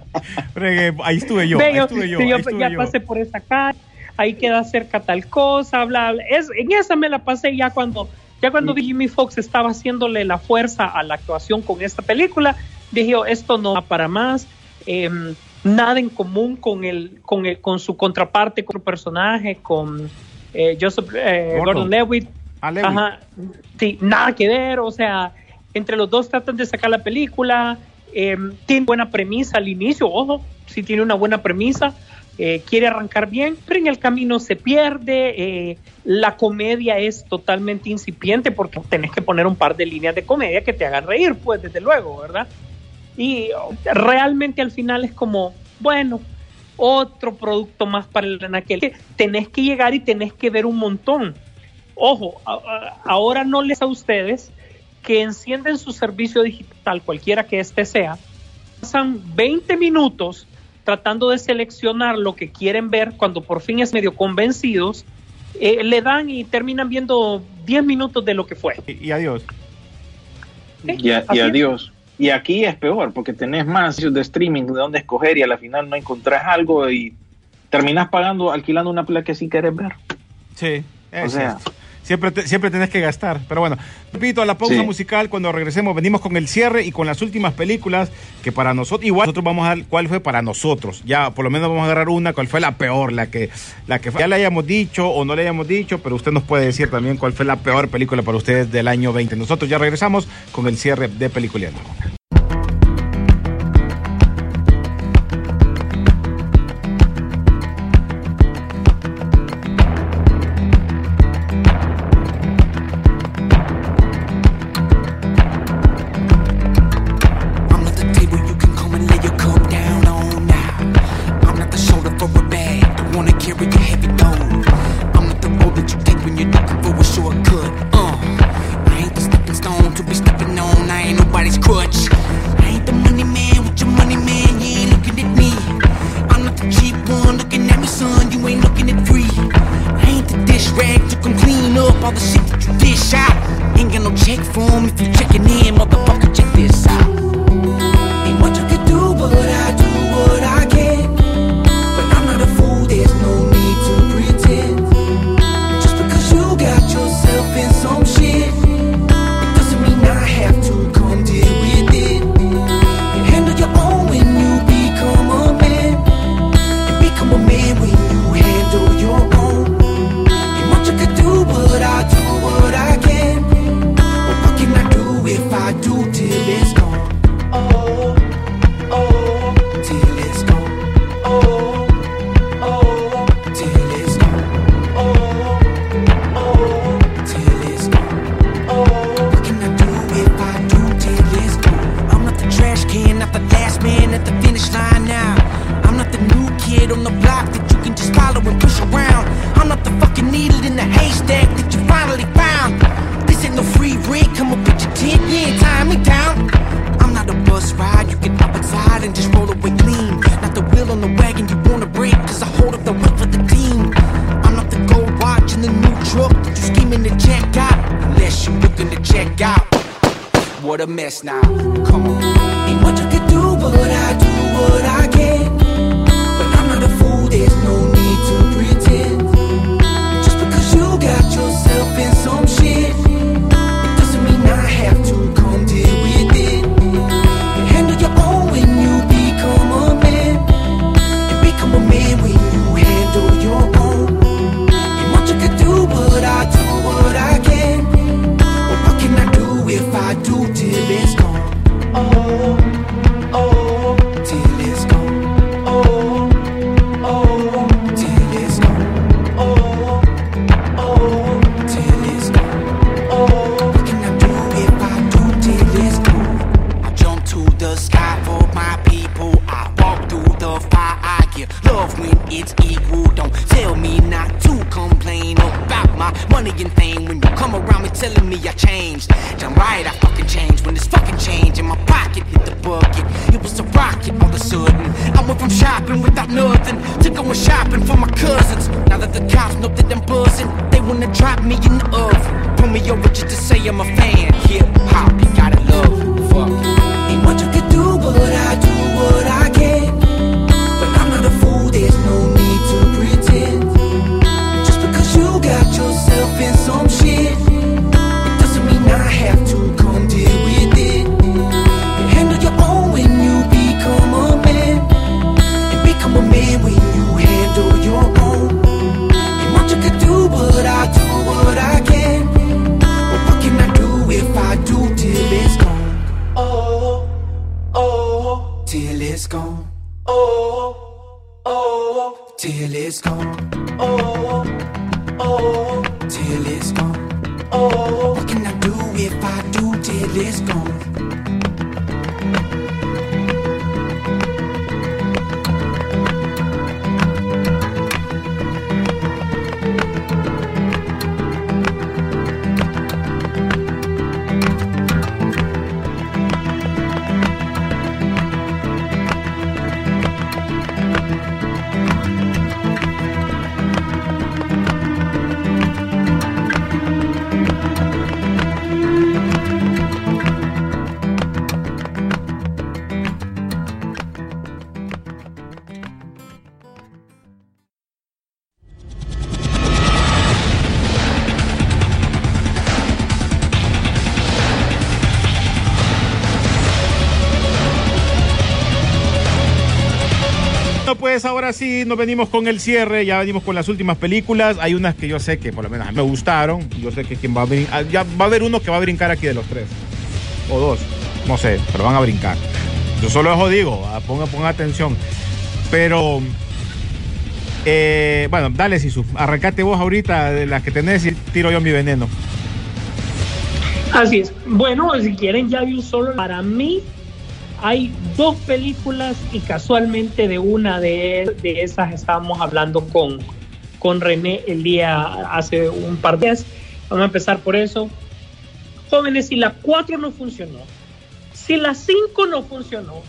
Ahí estuve yo, Ve, ahí yo- estuve yo, ahí estuve ya yo. pasé por esa calle, ahí queda cerca tal cosa, bla, bla. Es, en esa me la pasé ya cuando, ya cuando Jimmy Fox estaba haciéndole la fuerza a la actuación con esta película. Dije, yo, esto no va para más. em, nada en común con el, con el, con su contraparte, con su personaje, con eh, Joseph eh, Gordon. Lewitt. Ah, Lewitt. Ajá, sí, nada que ver, o sea, entre los dos tratan de sacar la película, eh, tiene buena premisa al inicio, ojo, sí tiene una buena premisa, eh, quiere arrancar bien, pero en el camino se pierde, eh, la comedia es totalmente incipiente porque tenés que poner un par de líneas de comedia que te hagan reír, pues desde luego, ¿verdad? Y realmente al final es como, bueno, otro producto más para el anaquel. Que Tenés que llegar y tenés que ver un montón. Ojo, a- a- ahora no les a ustedes que encienden su servicio digital, cualquiera que este sea, pasan 20 minutos tratando de seleccionar lo que quieren ver cuando por fin es medio convencidos, eh, le dan y terminan viendo 10 minutos de lo que fue. Y, y adiós. ¿Sí? Y, a- y Así es. adiós. Y aquí es peor, porque tenés más de streaming de donde escoger y a la final no encontrás algo y terminás pagando, alquilando una playa que sí querés ver. Sí, es O sea. esto. Siempre, te- siempre tenés que gastar. Pero bueno, repito, a la pausa Sí. musical, cuando regresemos, venimos con el cierre y con las últimas películas que para nosotros, igual nosotros vamos a dar cuál fue para nosotros. Ya, por lo menos vamos a agarrar una, cuál fue la peor, la que, la que ya le hayamos dicho o no le hayamos dicho, pero usted nos puede decir también cuál fue la peor película para ustedes del año 20. Nosotros ya regresamos con el cierre de Peliculeando. what a mess now. Come on. Ain't much I could do, but I do, what I can. But I'm not a fool, there's no need to pretend. ahora sí nos venimos con el cierre, ya venimos con las últimas películas. Hay unas que yo sé que por lo menos me gustaron. Yo sé que quien va a brincar, ah, ya va a haber uno que va a brincar aquí de los tres. O dos. No sé, pero van a brincar. Yo solo eso digo, ah, ponga, ponga atención. Pero, eh, bueno, dale, Sisu. Arrancate vos ahorita de las que tenés y tiro yo mi veneno. Así es. Bueno, si quieren, ya vi un solo. Para mí, hay dos películas y casualmente de una de, esas estábamos hablando con, con René el día hace un par de días. Vamos a empezar por eso. Jóvenes, si la 4 no funcionó, si la 5 no funcionó,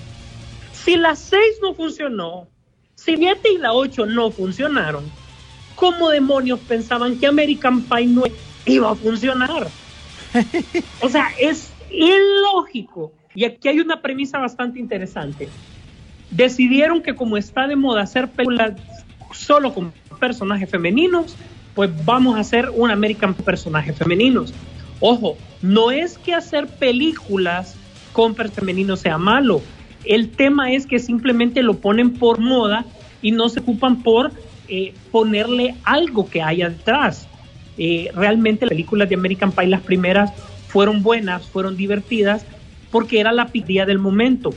si la 6 no funcionó, si 7 y la 8 no funcionaron, ¿cómo demonios pensaban que American Pie no iba a funcionar? O sea, es ilógico y aquí hay una premisa bastante interesante. Decidieron que como está de moda hacer películas solo con personajes femeninos, pues vamos a hacer un American personajes femeninos. Ojo, no es que hacer películas con personajes femeninos sea malo. El tema es que simplemente lo ponen por moda y no se ocupan por eh, ponerle algo que haya detrás. Eh, realmente las películas de American Pie, las primeras, fueron buenas, fueron divertidas, porque era la picardía del momento.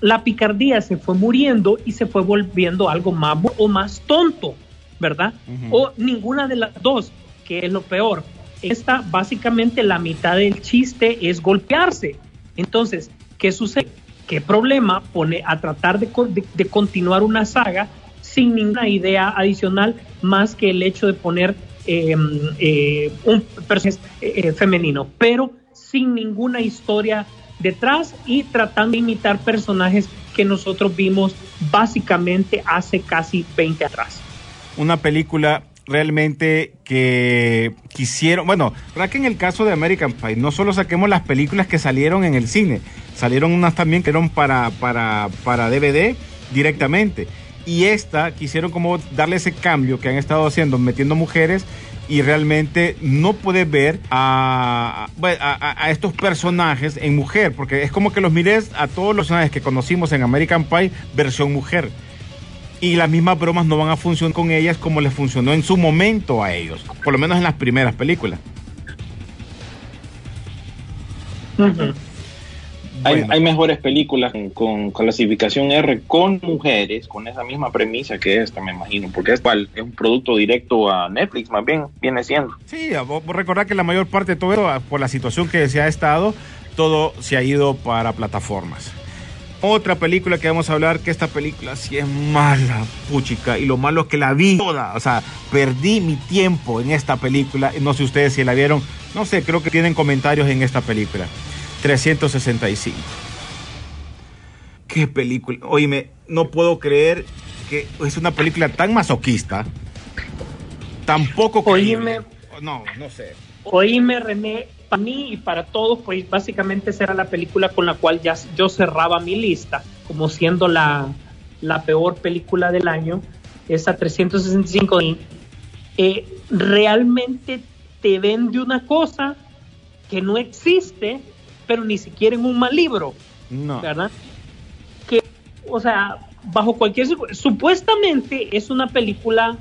La picardía se fue muriendo y se fue volviendo algo más o más tonto, ¿verdad? O ninguna de las dos, que es lo peor. Esta, básicamente, la mitad del chiste es golpearse. Entonces, ¿qué sucede? ¿Qué problema pone a tratar de, co- de- de continuar una saga sin ninguna idea adicional más que el hecho de poner eh, eh, un personaje eh, femenino, pero sin ninguna historia detrás y tratando de imitar personajes que nosotros vimos básicamente hace casi 20 atrás. una película realmente que quisieron, bueno, verdad que en el caso de American Pie no solo saquemos las películas que salieron en el cine, salieron unas también que eran para, para, para DVD directamente. Y esta quisieron como darle ese cambio que han estado haciendo, metiendo mujeres y realmente no puedes ver a, a- estos personajes en mujer, porque es como que los mires a todos los personajes que conocimos en American Pie versión mujer y las mismas bromas no van a funcionar con ellas como les funcionó en su momento a ellos, por lo menos en las primeras películas. Bueno. hay mejores películas con, con clasificación R con mujeres, con esa misma premisa que esta, me imagino, porque es, cual, es un producto directo a Netflix, más bien, viene siendo. Sí, vos recordar que la mayor parte de todo esto, por la situación que se ha estado, todo se ha ido para plataformas. Otra película que vamos a hablar, que esta película sí es mala, puchica, y lo malo es que la vi toda, o sea, perdí mi tiempo en esta película, no sé ustedes si la vieron, no sé, creo que tienen comentarios en esta película, 365. Qué película, oíme, no puedo creer que es una película tan masoquista, tan poco creíble. Oíme. No, no sé. Oíme, René, para mí y para todos, pues básicamente esa era la película con la cual ya yo cerraba mi lista, como siendo la, la peor película del año, esa 365. Y, eh, realmente te vende una cosa que no existe, pero ni siquiera en un mal libro, No. ¿verdad? Que, o sea, bajo cualquier... Supuestamente es una película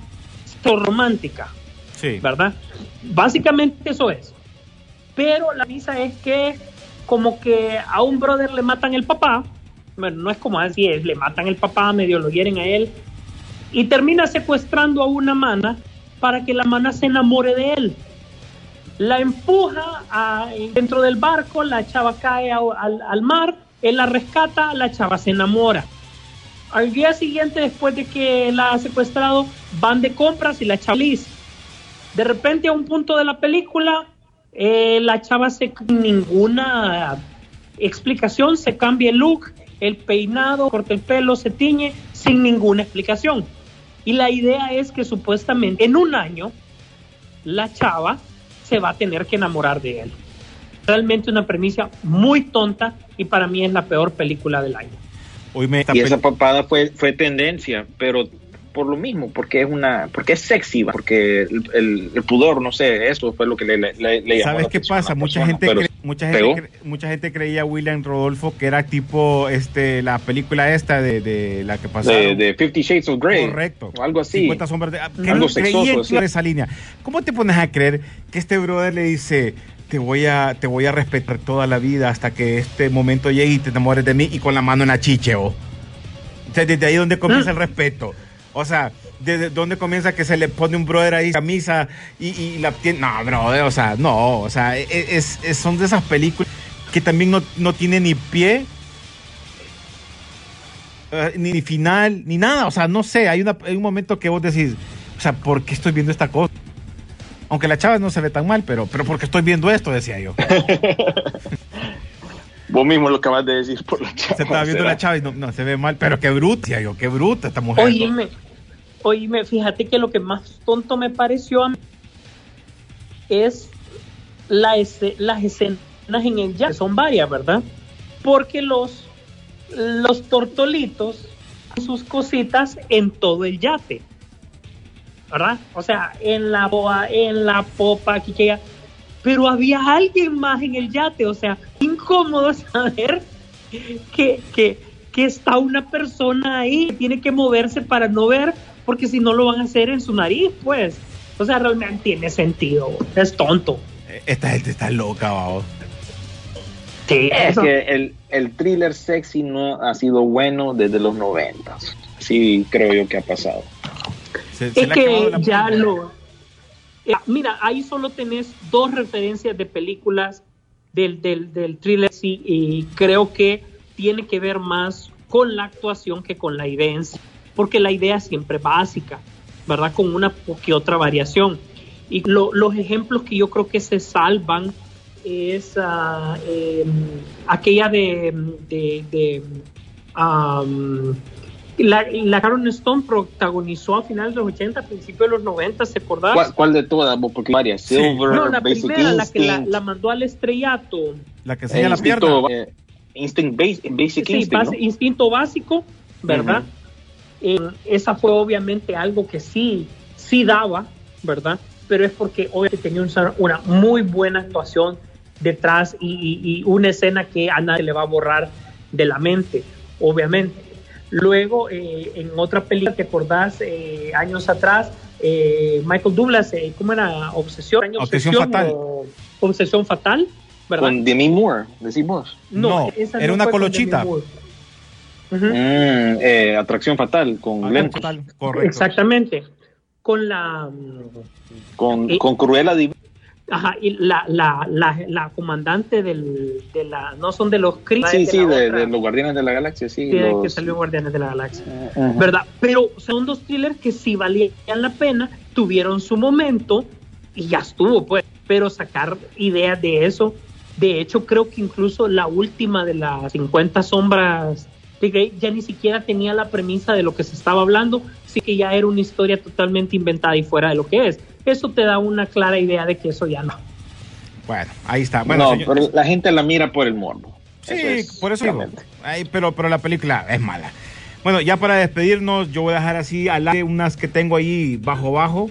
romántica, Sí. ¿verdad? Básicamente eso es. Pero la misa es que como que a un brother le matan el papá, bueno, no es como así es, le matan el papá, medio lo hieren a él, y termina secuestrando a una mana para que la mana se enamore de él. La empuja dentro del barco, la chava cae al, mar, él la rescata, la chava se enamora. Al día siguiente, después de que la ha secuestrado, van de compras y la chava feliz. De repente, a un punto de la película, eh, la chava se sin ninguna explicación, se cambia el look, el peinado, corta el pelo, se tiñe, sin ninguna explicación. Y la idea es que supuestamente en un año la chava se va a tener que enamorar de él. Realmente una premisa muy tonta y para mí es la peor película del año. Hoy me Y esa papada fue, fue tendencia, pero por lo mismo, porque es una, porque es sexy, porque el, el- el pudor, no sé, eso fue lo que le, le, le- llamó ¿Sabes la qué pasa? Mucha gente, pero cre- mucha, gente mucha gente creía William Rodolfo que era tipo este la película esta de, de la que pasó. de, de Fifty Shades of Grey, Correcto. o algo así. 50 sombras de... ah, que Algo no sexoso, que sí. iba esa línea. ¿Cómo te pones a creer que este brother le dice te voy a te voy a respetar toda la vida hasta que este momento llegue y te enamores de mí y con la mano en la chiche, oh? O sea, desde ahí donde comienza el respeto. O sea, desde donde comienza que se le pone un brother ahí camisa y, y la tiene. No, brother, o sea, no, o sea, e- es, es- son de esas películas que también no, no tienen ni pie, eh, ni, ni final, ni nada. O sea, no sé, hay, una, hay un momento que vos decís, o sea, ¿por qué estoy viendo esta cosa? Aunque la chava no se ve tan mal, pero, pero porque estoy viendo esto, decía yo. Vos mismo lo acabas de decir por la chava. Se estaba viendo ¿será? la chava y no, no se ve mal, pero qué bruta, decía yo, qué bruta esta mujer. Oíme, oíme, fíjate que lo que más tonto me pareció a mí es la las escenas en el yate son varias, ¿verdad? Porque los, los tortolitos sus cositas en todo el yate, ¿verdad? O sea, en la boa, en la popa, aquí que allá. Pero había alguien más en el yate, o sea, incómodo saber que, que, que está una persona ahí, que tiene que moverse para no ver, porque si no lo van a hacer en su nariz, pues. O sea, realmente tiene sentido, es tonto. Esta gente está loca, vamos. Sí, Es eso- que el, el thriller sexy no ha sido bueno desde los noventas. Sí, creo yo que ha pasado. Se, se es que ya lo. Eh, mira, ahí solo tenés dos referencias de películas del, del, del thriller, sí, y creo que tiene que ver más con la actuación que con la idea en sí, porque la idea siempre es básica, ¿verdad? Con una que otra variación. Y lo- los ejemplos que yo creo que se salvan es ah, em, aquella de, de, de, am, la, la Sharon Stone protagonizó a finales de los 80, principios de los 90, ¿se acordás? ¿Cuál, cuál de todas? Porque varias. Sí. Silver, No, la Basic primera, la que la, Instinct, la mandó al estrellato. La que eh, enseña la pierna. Instinto, eh, Instinct Base- Basic Sí, Instinct, base- ¿no? instinto básico, ¿verdad? Eh, esa fue obviamente algo que sí, sí daba, ¿verdad? Pero es porque obviamente tenía una, una muy buena actuación detrás y, y- y una escena que a nadie le va a borrar de la mente, obviamente. Luego, eh, en otra película, ¿te acordás? Eh, años atrás, eh, Michael Douglas, eh, ¿cómo era? Obsesión. Obsesión Fatal. Obsesión fatal, ¿verdad? Con Demi Moore, decís vos. No, esa era una colochita. Mm, eh, Atracción Fatal, con Ah, correcto. Exactamente. Con la, Con, Eh, con Cruella Div- ajá, y la, la, la, la comandante del, de la, no son de los Kree, Sí, es sí, de, de los Guardianes de la Galaxia, sí. que, los- que salió Guardianes de la Galaxia. ¿verdad? Pero son dos thrillers que sí valían la pena, tuvieron su momento y ya estuvo, pues. Pero sacar ideas de eso, de hecho, creo que incluso la última de las 50 sombras de Grey ya ni siquiera tenía la premisa de lo que se estaba hablando, sí que ya era una historia totalmente inventada y fuera de lo que es. Eso te da una clara idea de que eso ya no. Bueno, ahí está. Bueno, no, señor- pero la gente la mira por el morbo. Sí, Eso es por eso digo. Ay, pero, pero la película es mala. Bueno, ya para despedirnos, yo voy a dejar así al aire unas que tengo ahí bajo bajo,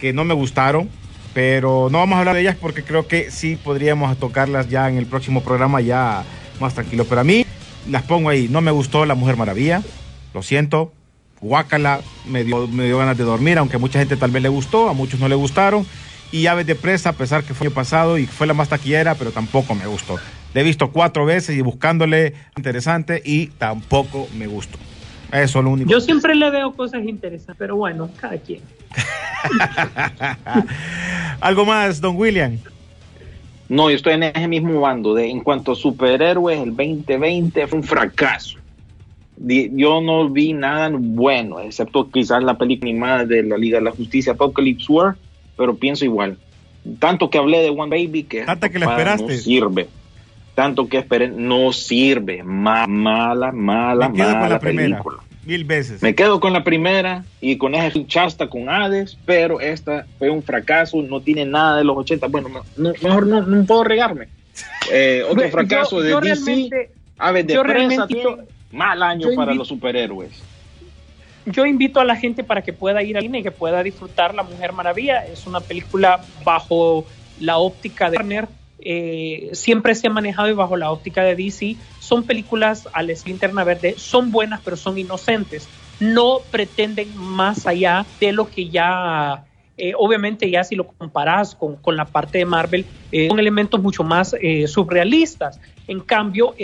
que no me gustaron, pero no vamos a hablar de ellas porque creo que sí podríamos tocarlas ya en el próximo programa ya más tranquilo. Pero a mí las pongo ahí. No me gustó La Mujer Maravilla, lo siento. Guácala, me dio, me dio ganas de dormir, aunque a mucha gente tal vez le gustó, a muchos no le gustaron. Y Aves de Presa, a pesar que fue el año pasado y fue la más taquillera, pero tampoco me gustó. La he visto cuatro veces y buscándole interesante y tampoco me gustó. Eso es lo único. Yo siempre le veo cosas interesantes, pero bueno, cada quien. Algo más, don William. No, yo estoy en ese mismo bando. De, en cuanto a superhéroes, el 2020 fue un fracaso. Yo no vi nada bueno, excepto quizás la película animada de la Liga de la Justicia, Apocalypse War, pero pienso igual. Tanto que hablé de One Baby que Tanta que la esperaste. no sirve. Tanto que esperé, no sirve. Ma- mala, mala, Me quedo con mala la primera. Mil veces. Me quedo con la primera y con ese chasta con Hades, pero esta fue un fracaso, no tiene nada de los 80. Bueno, no- no- mejor no, no puedo regarme. Eh, otro Yo- fracaso de yo DC, Aves de yo Presa, to- mal año yo para invito- los superhéroes. Yo invito a la gente para que pueda ir al cine y que pueda disfrutar La Mujer Maravilla. Es una película bajo la óptica de Warner. Eh, siempre se ha manejado y bajo la óptica de DC. Son películas al estilo Linterna Verde, son buenas pero son inocentes. No pretenden más allá de lo que ya, eh, obviamente ya si lo comparas con, con la parte de Marvel, eh, son elementos mucho más surrealistas. En cambio,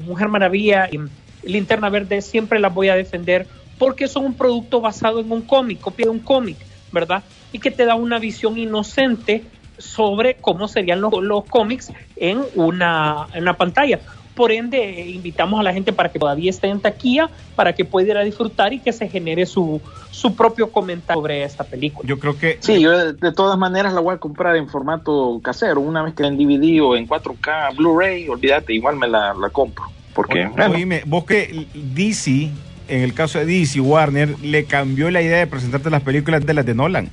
Mujer Maravilla y Linterna Verde siempre las voy a defender porque son un producto basado en un cómic, copia de un cómic, ¿verdad? Y que te da una visión inocente sobre cómo serían los, los cómics en una, en una pantalla. Por ende, invitamos a la gente para que todavía esté en taquilla, para que pueda ir a disfrutar y que se genere su, su propio comentario sobre esta película. Yo creo que Sí, yo de, de todas maneras la voy a comprar en formato casero, una vez que en DVD o en 4K, Blu-ray, olvídate, igual me la, la compro. Porque, O- bueno, Oíme, vos que DC, en el caso de DC, Warner, le cambió la idea de presentarte las películas de las de Nolan.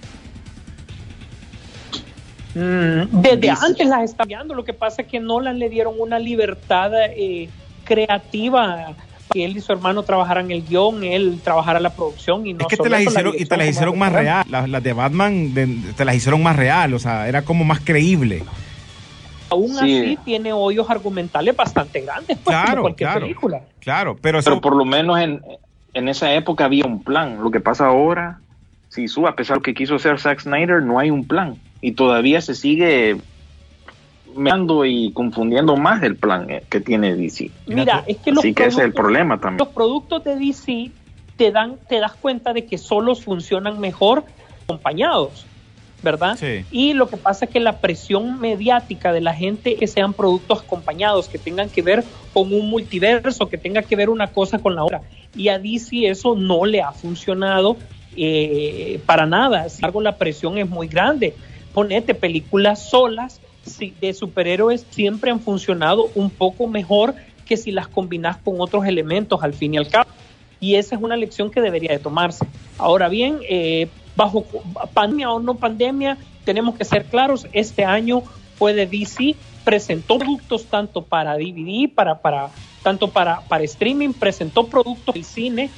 Mm, desde Dice- antes las está viendo, lo que pasa es que Nolan le dieron una libertad eh, creativa que él y su hermano trabajaran el guion, él trabajara la producción y no Es que te las la hicieron y te las hicieron más real. Las, las de Batman de- te las hicieron más real, o sea, era como más creíble. Aún Sí. así tiene hoyos argumentales bastante grandes, pues, como Claro, cualquier claro. película. Claro, pero, eso- Pero por lo menos en, en esa época había un plan. Lo que pasa ahora, si sube, a pesar de que quiso hacer Zack Snyder, no hay un plan. Y todavía se sigue meando y confundiendo más el plan eh, que tiene DC. Mira, es que los Así que ese es el productos- problema también. Los productos de DC te dan, te das cuenta de que solos funcionan mejor acompañados, ¿verdad? Sí. Y lo que pasa es que la presión mediática de la gente que sean productos acompañados, que tengan que ver con un multiverso, que tenga que ver una cosa con la otra. Y a DC eso no le ha funcionado eh, para nada. Sin embargo, la presión es muy grande. Ponete películas solas sí, de superhéroes siempre han funcionado un poco mejor que si las combinas con otros elementos al fin y al cabo. Y esa es una lección que debería de tomarse. Ahora bien, eh, bajo pandemia o no pandemia, tenemos que ser claros, este año fue de DC, presentó productos tanto para DVD, para, para, tanto para, para streaming, presentó productos del cine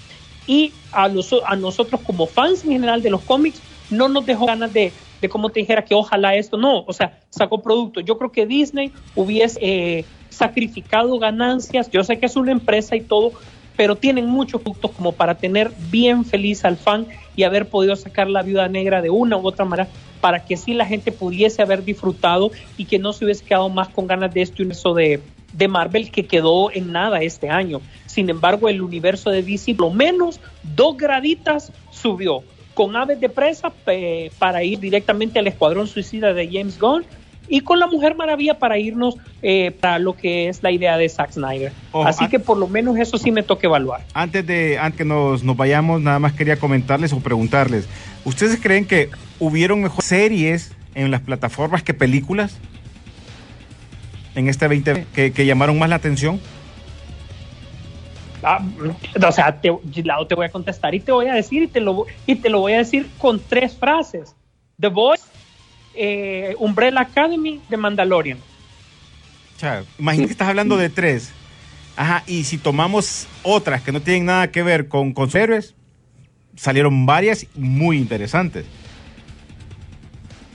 y a, los, a nosotros como fans en general de los cómics no nos dejó ganas de, de como te dijera que ojalá esto, no, o sea, sacó productos. Yo creo que Disney hubiese eh, sacrificado ganancias, yo sé que es una empresa y todo, pero tienen muchos productos como para tener bien feliz al fan y haber podido sacar la viuda negra de una u otra manera para que sí la gente pudiese haber disfrutado y que no se hubiese quedado más con ganas de este universo de, de Marvel que quedó en nada este año. Sin embargo, el universo de DC, por lo menos dos graditas subió con Aves de Presa eh, para ir directamente al Escuadrón Suicida de James Gunn y con la Mujer Maravilla para irnos eh, para lo que es la idea de Zack Snyder. Ojo, Así que por lo menos eso sí me toca evaluar. antes de antes que nos, nos vayamos, nada más quería comentarles o preguntarles, ¿ustedes creen que hubieron mejor series en las plataformas que películas en este 20 que, que llamaron más la atención? Ah, o sea, te, Gilao, te voy a contestar y te voy a decir y te lo, y te lo voy a decir con tres frases. The Voice, eh, Umbrella Academy, The Mandalorian. Sea, imagínate que estás hablando de tres. Ajá, y si tomamos otras que no tienen nada que ver con, con héroes, salieron varias muy interesantes.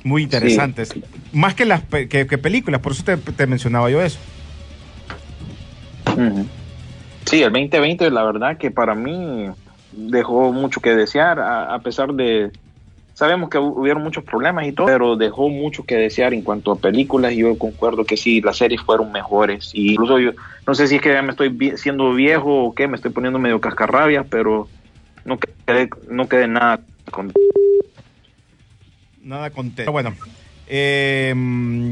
Muy interesantes. Más que las que, que películas, por eso te, te mencionaba yo eso. Sí, el 2020 la verdad que para mí dejó mucho que desear, a, a pesar de... Sabemos que hu- hubieron muchos problemas y todo, pero dejó mucho que desear en cuanto a películas y yo concuerdo que sí, las series fueron mejores. Y incluso yo, no sé si es que ya me estoy vi- siendo viejo o qué, me estoy poniendo medio cascarrabias, pero no quedé, no quedé nada con... Nada contento. Bueno, eh,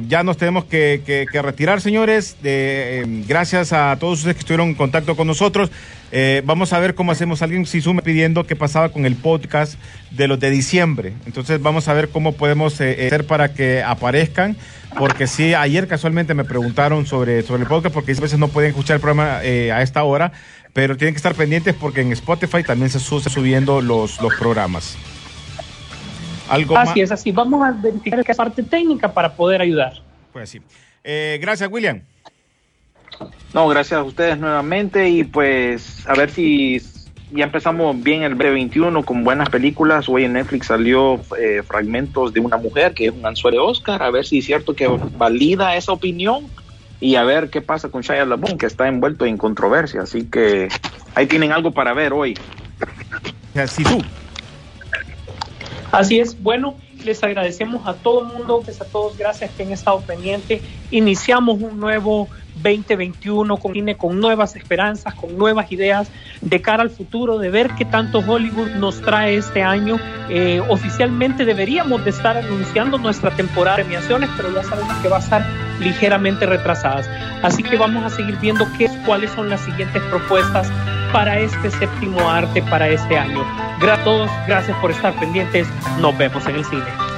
ya nos tenemos que, que- que retirar, señores. De, eh, gracias a todos ustedes que estuvieron en contacto con nosotros. Eh, vamos a ver cómo hacemos. Alguien se sume pidiendo qué pasaba con el podcast de los de diciembre. Entonces vamos a ver cómo podemos eh, eh, hacer para que aparezcan. Porque sí, ayer casualmente me preguntaron sobre, sobre el podcast porque a veces no pueden escuchar el programa eh, a esta hora. Pero tienen que estar pendientes porque en Spotify también se se subiendo los, los programas. Algo más. Así es, así. Vamos a verificar esa parte técnica para poder ayudar. Pues sí. Eh, gracias, William. No, gracias a ustedes nuevamente y pues a ver si ya empezamos bien el 2021 con buenas películas. Hoy en Netflix salió eh, Fragmentos de una mujer que es un anzuelo Oscar, a ver si es cierto que valida esa opinión y a ver qué pasa con Shia LaBeouf que está envuelto en controversia. Así que ahí tienen algo para ver hoy. Si tú. Así es, bueno, les agradecemos a todo el mundo, pues a todos, gracias que han estado pendientes. Iniciamos un nuevo 2021 con con nuevas esperanzas, con nuevas ideas de cara al futuro, de ver qué tanto Hollywood nos trae este año. Eh, oficialmente deberíamos de estar anunciando nuestra temporada de premiaciones, pero ya sabemos que va a estar ligeramente retrasadas. Así que vamos a seguir viendo qué, cuáles son las siguientes propuestas para este séptimo arte para este año. Gracias a todos, gracias por estar pendientes. Nos vemos en el cine.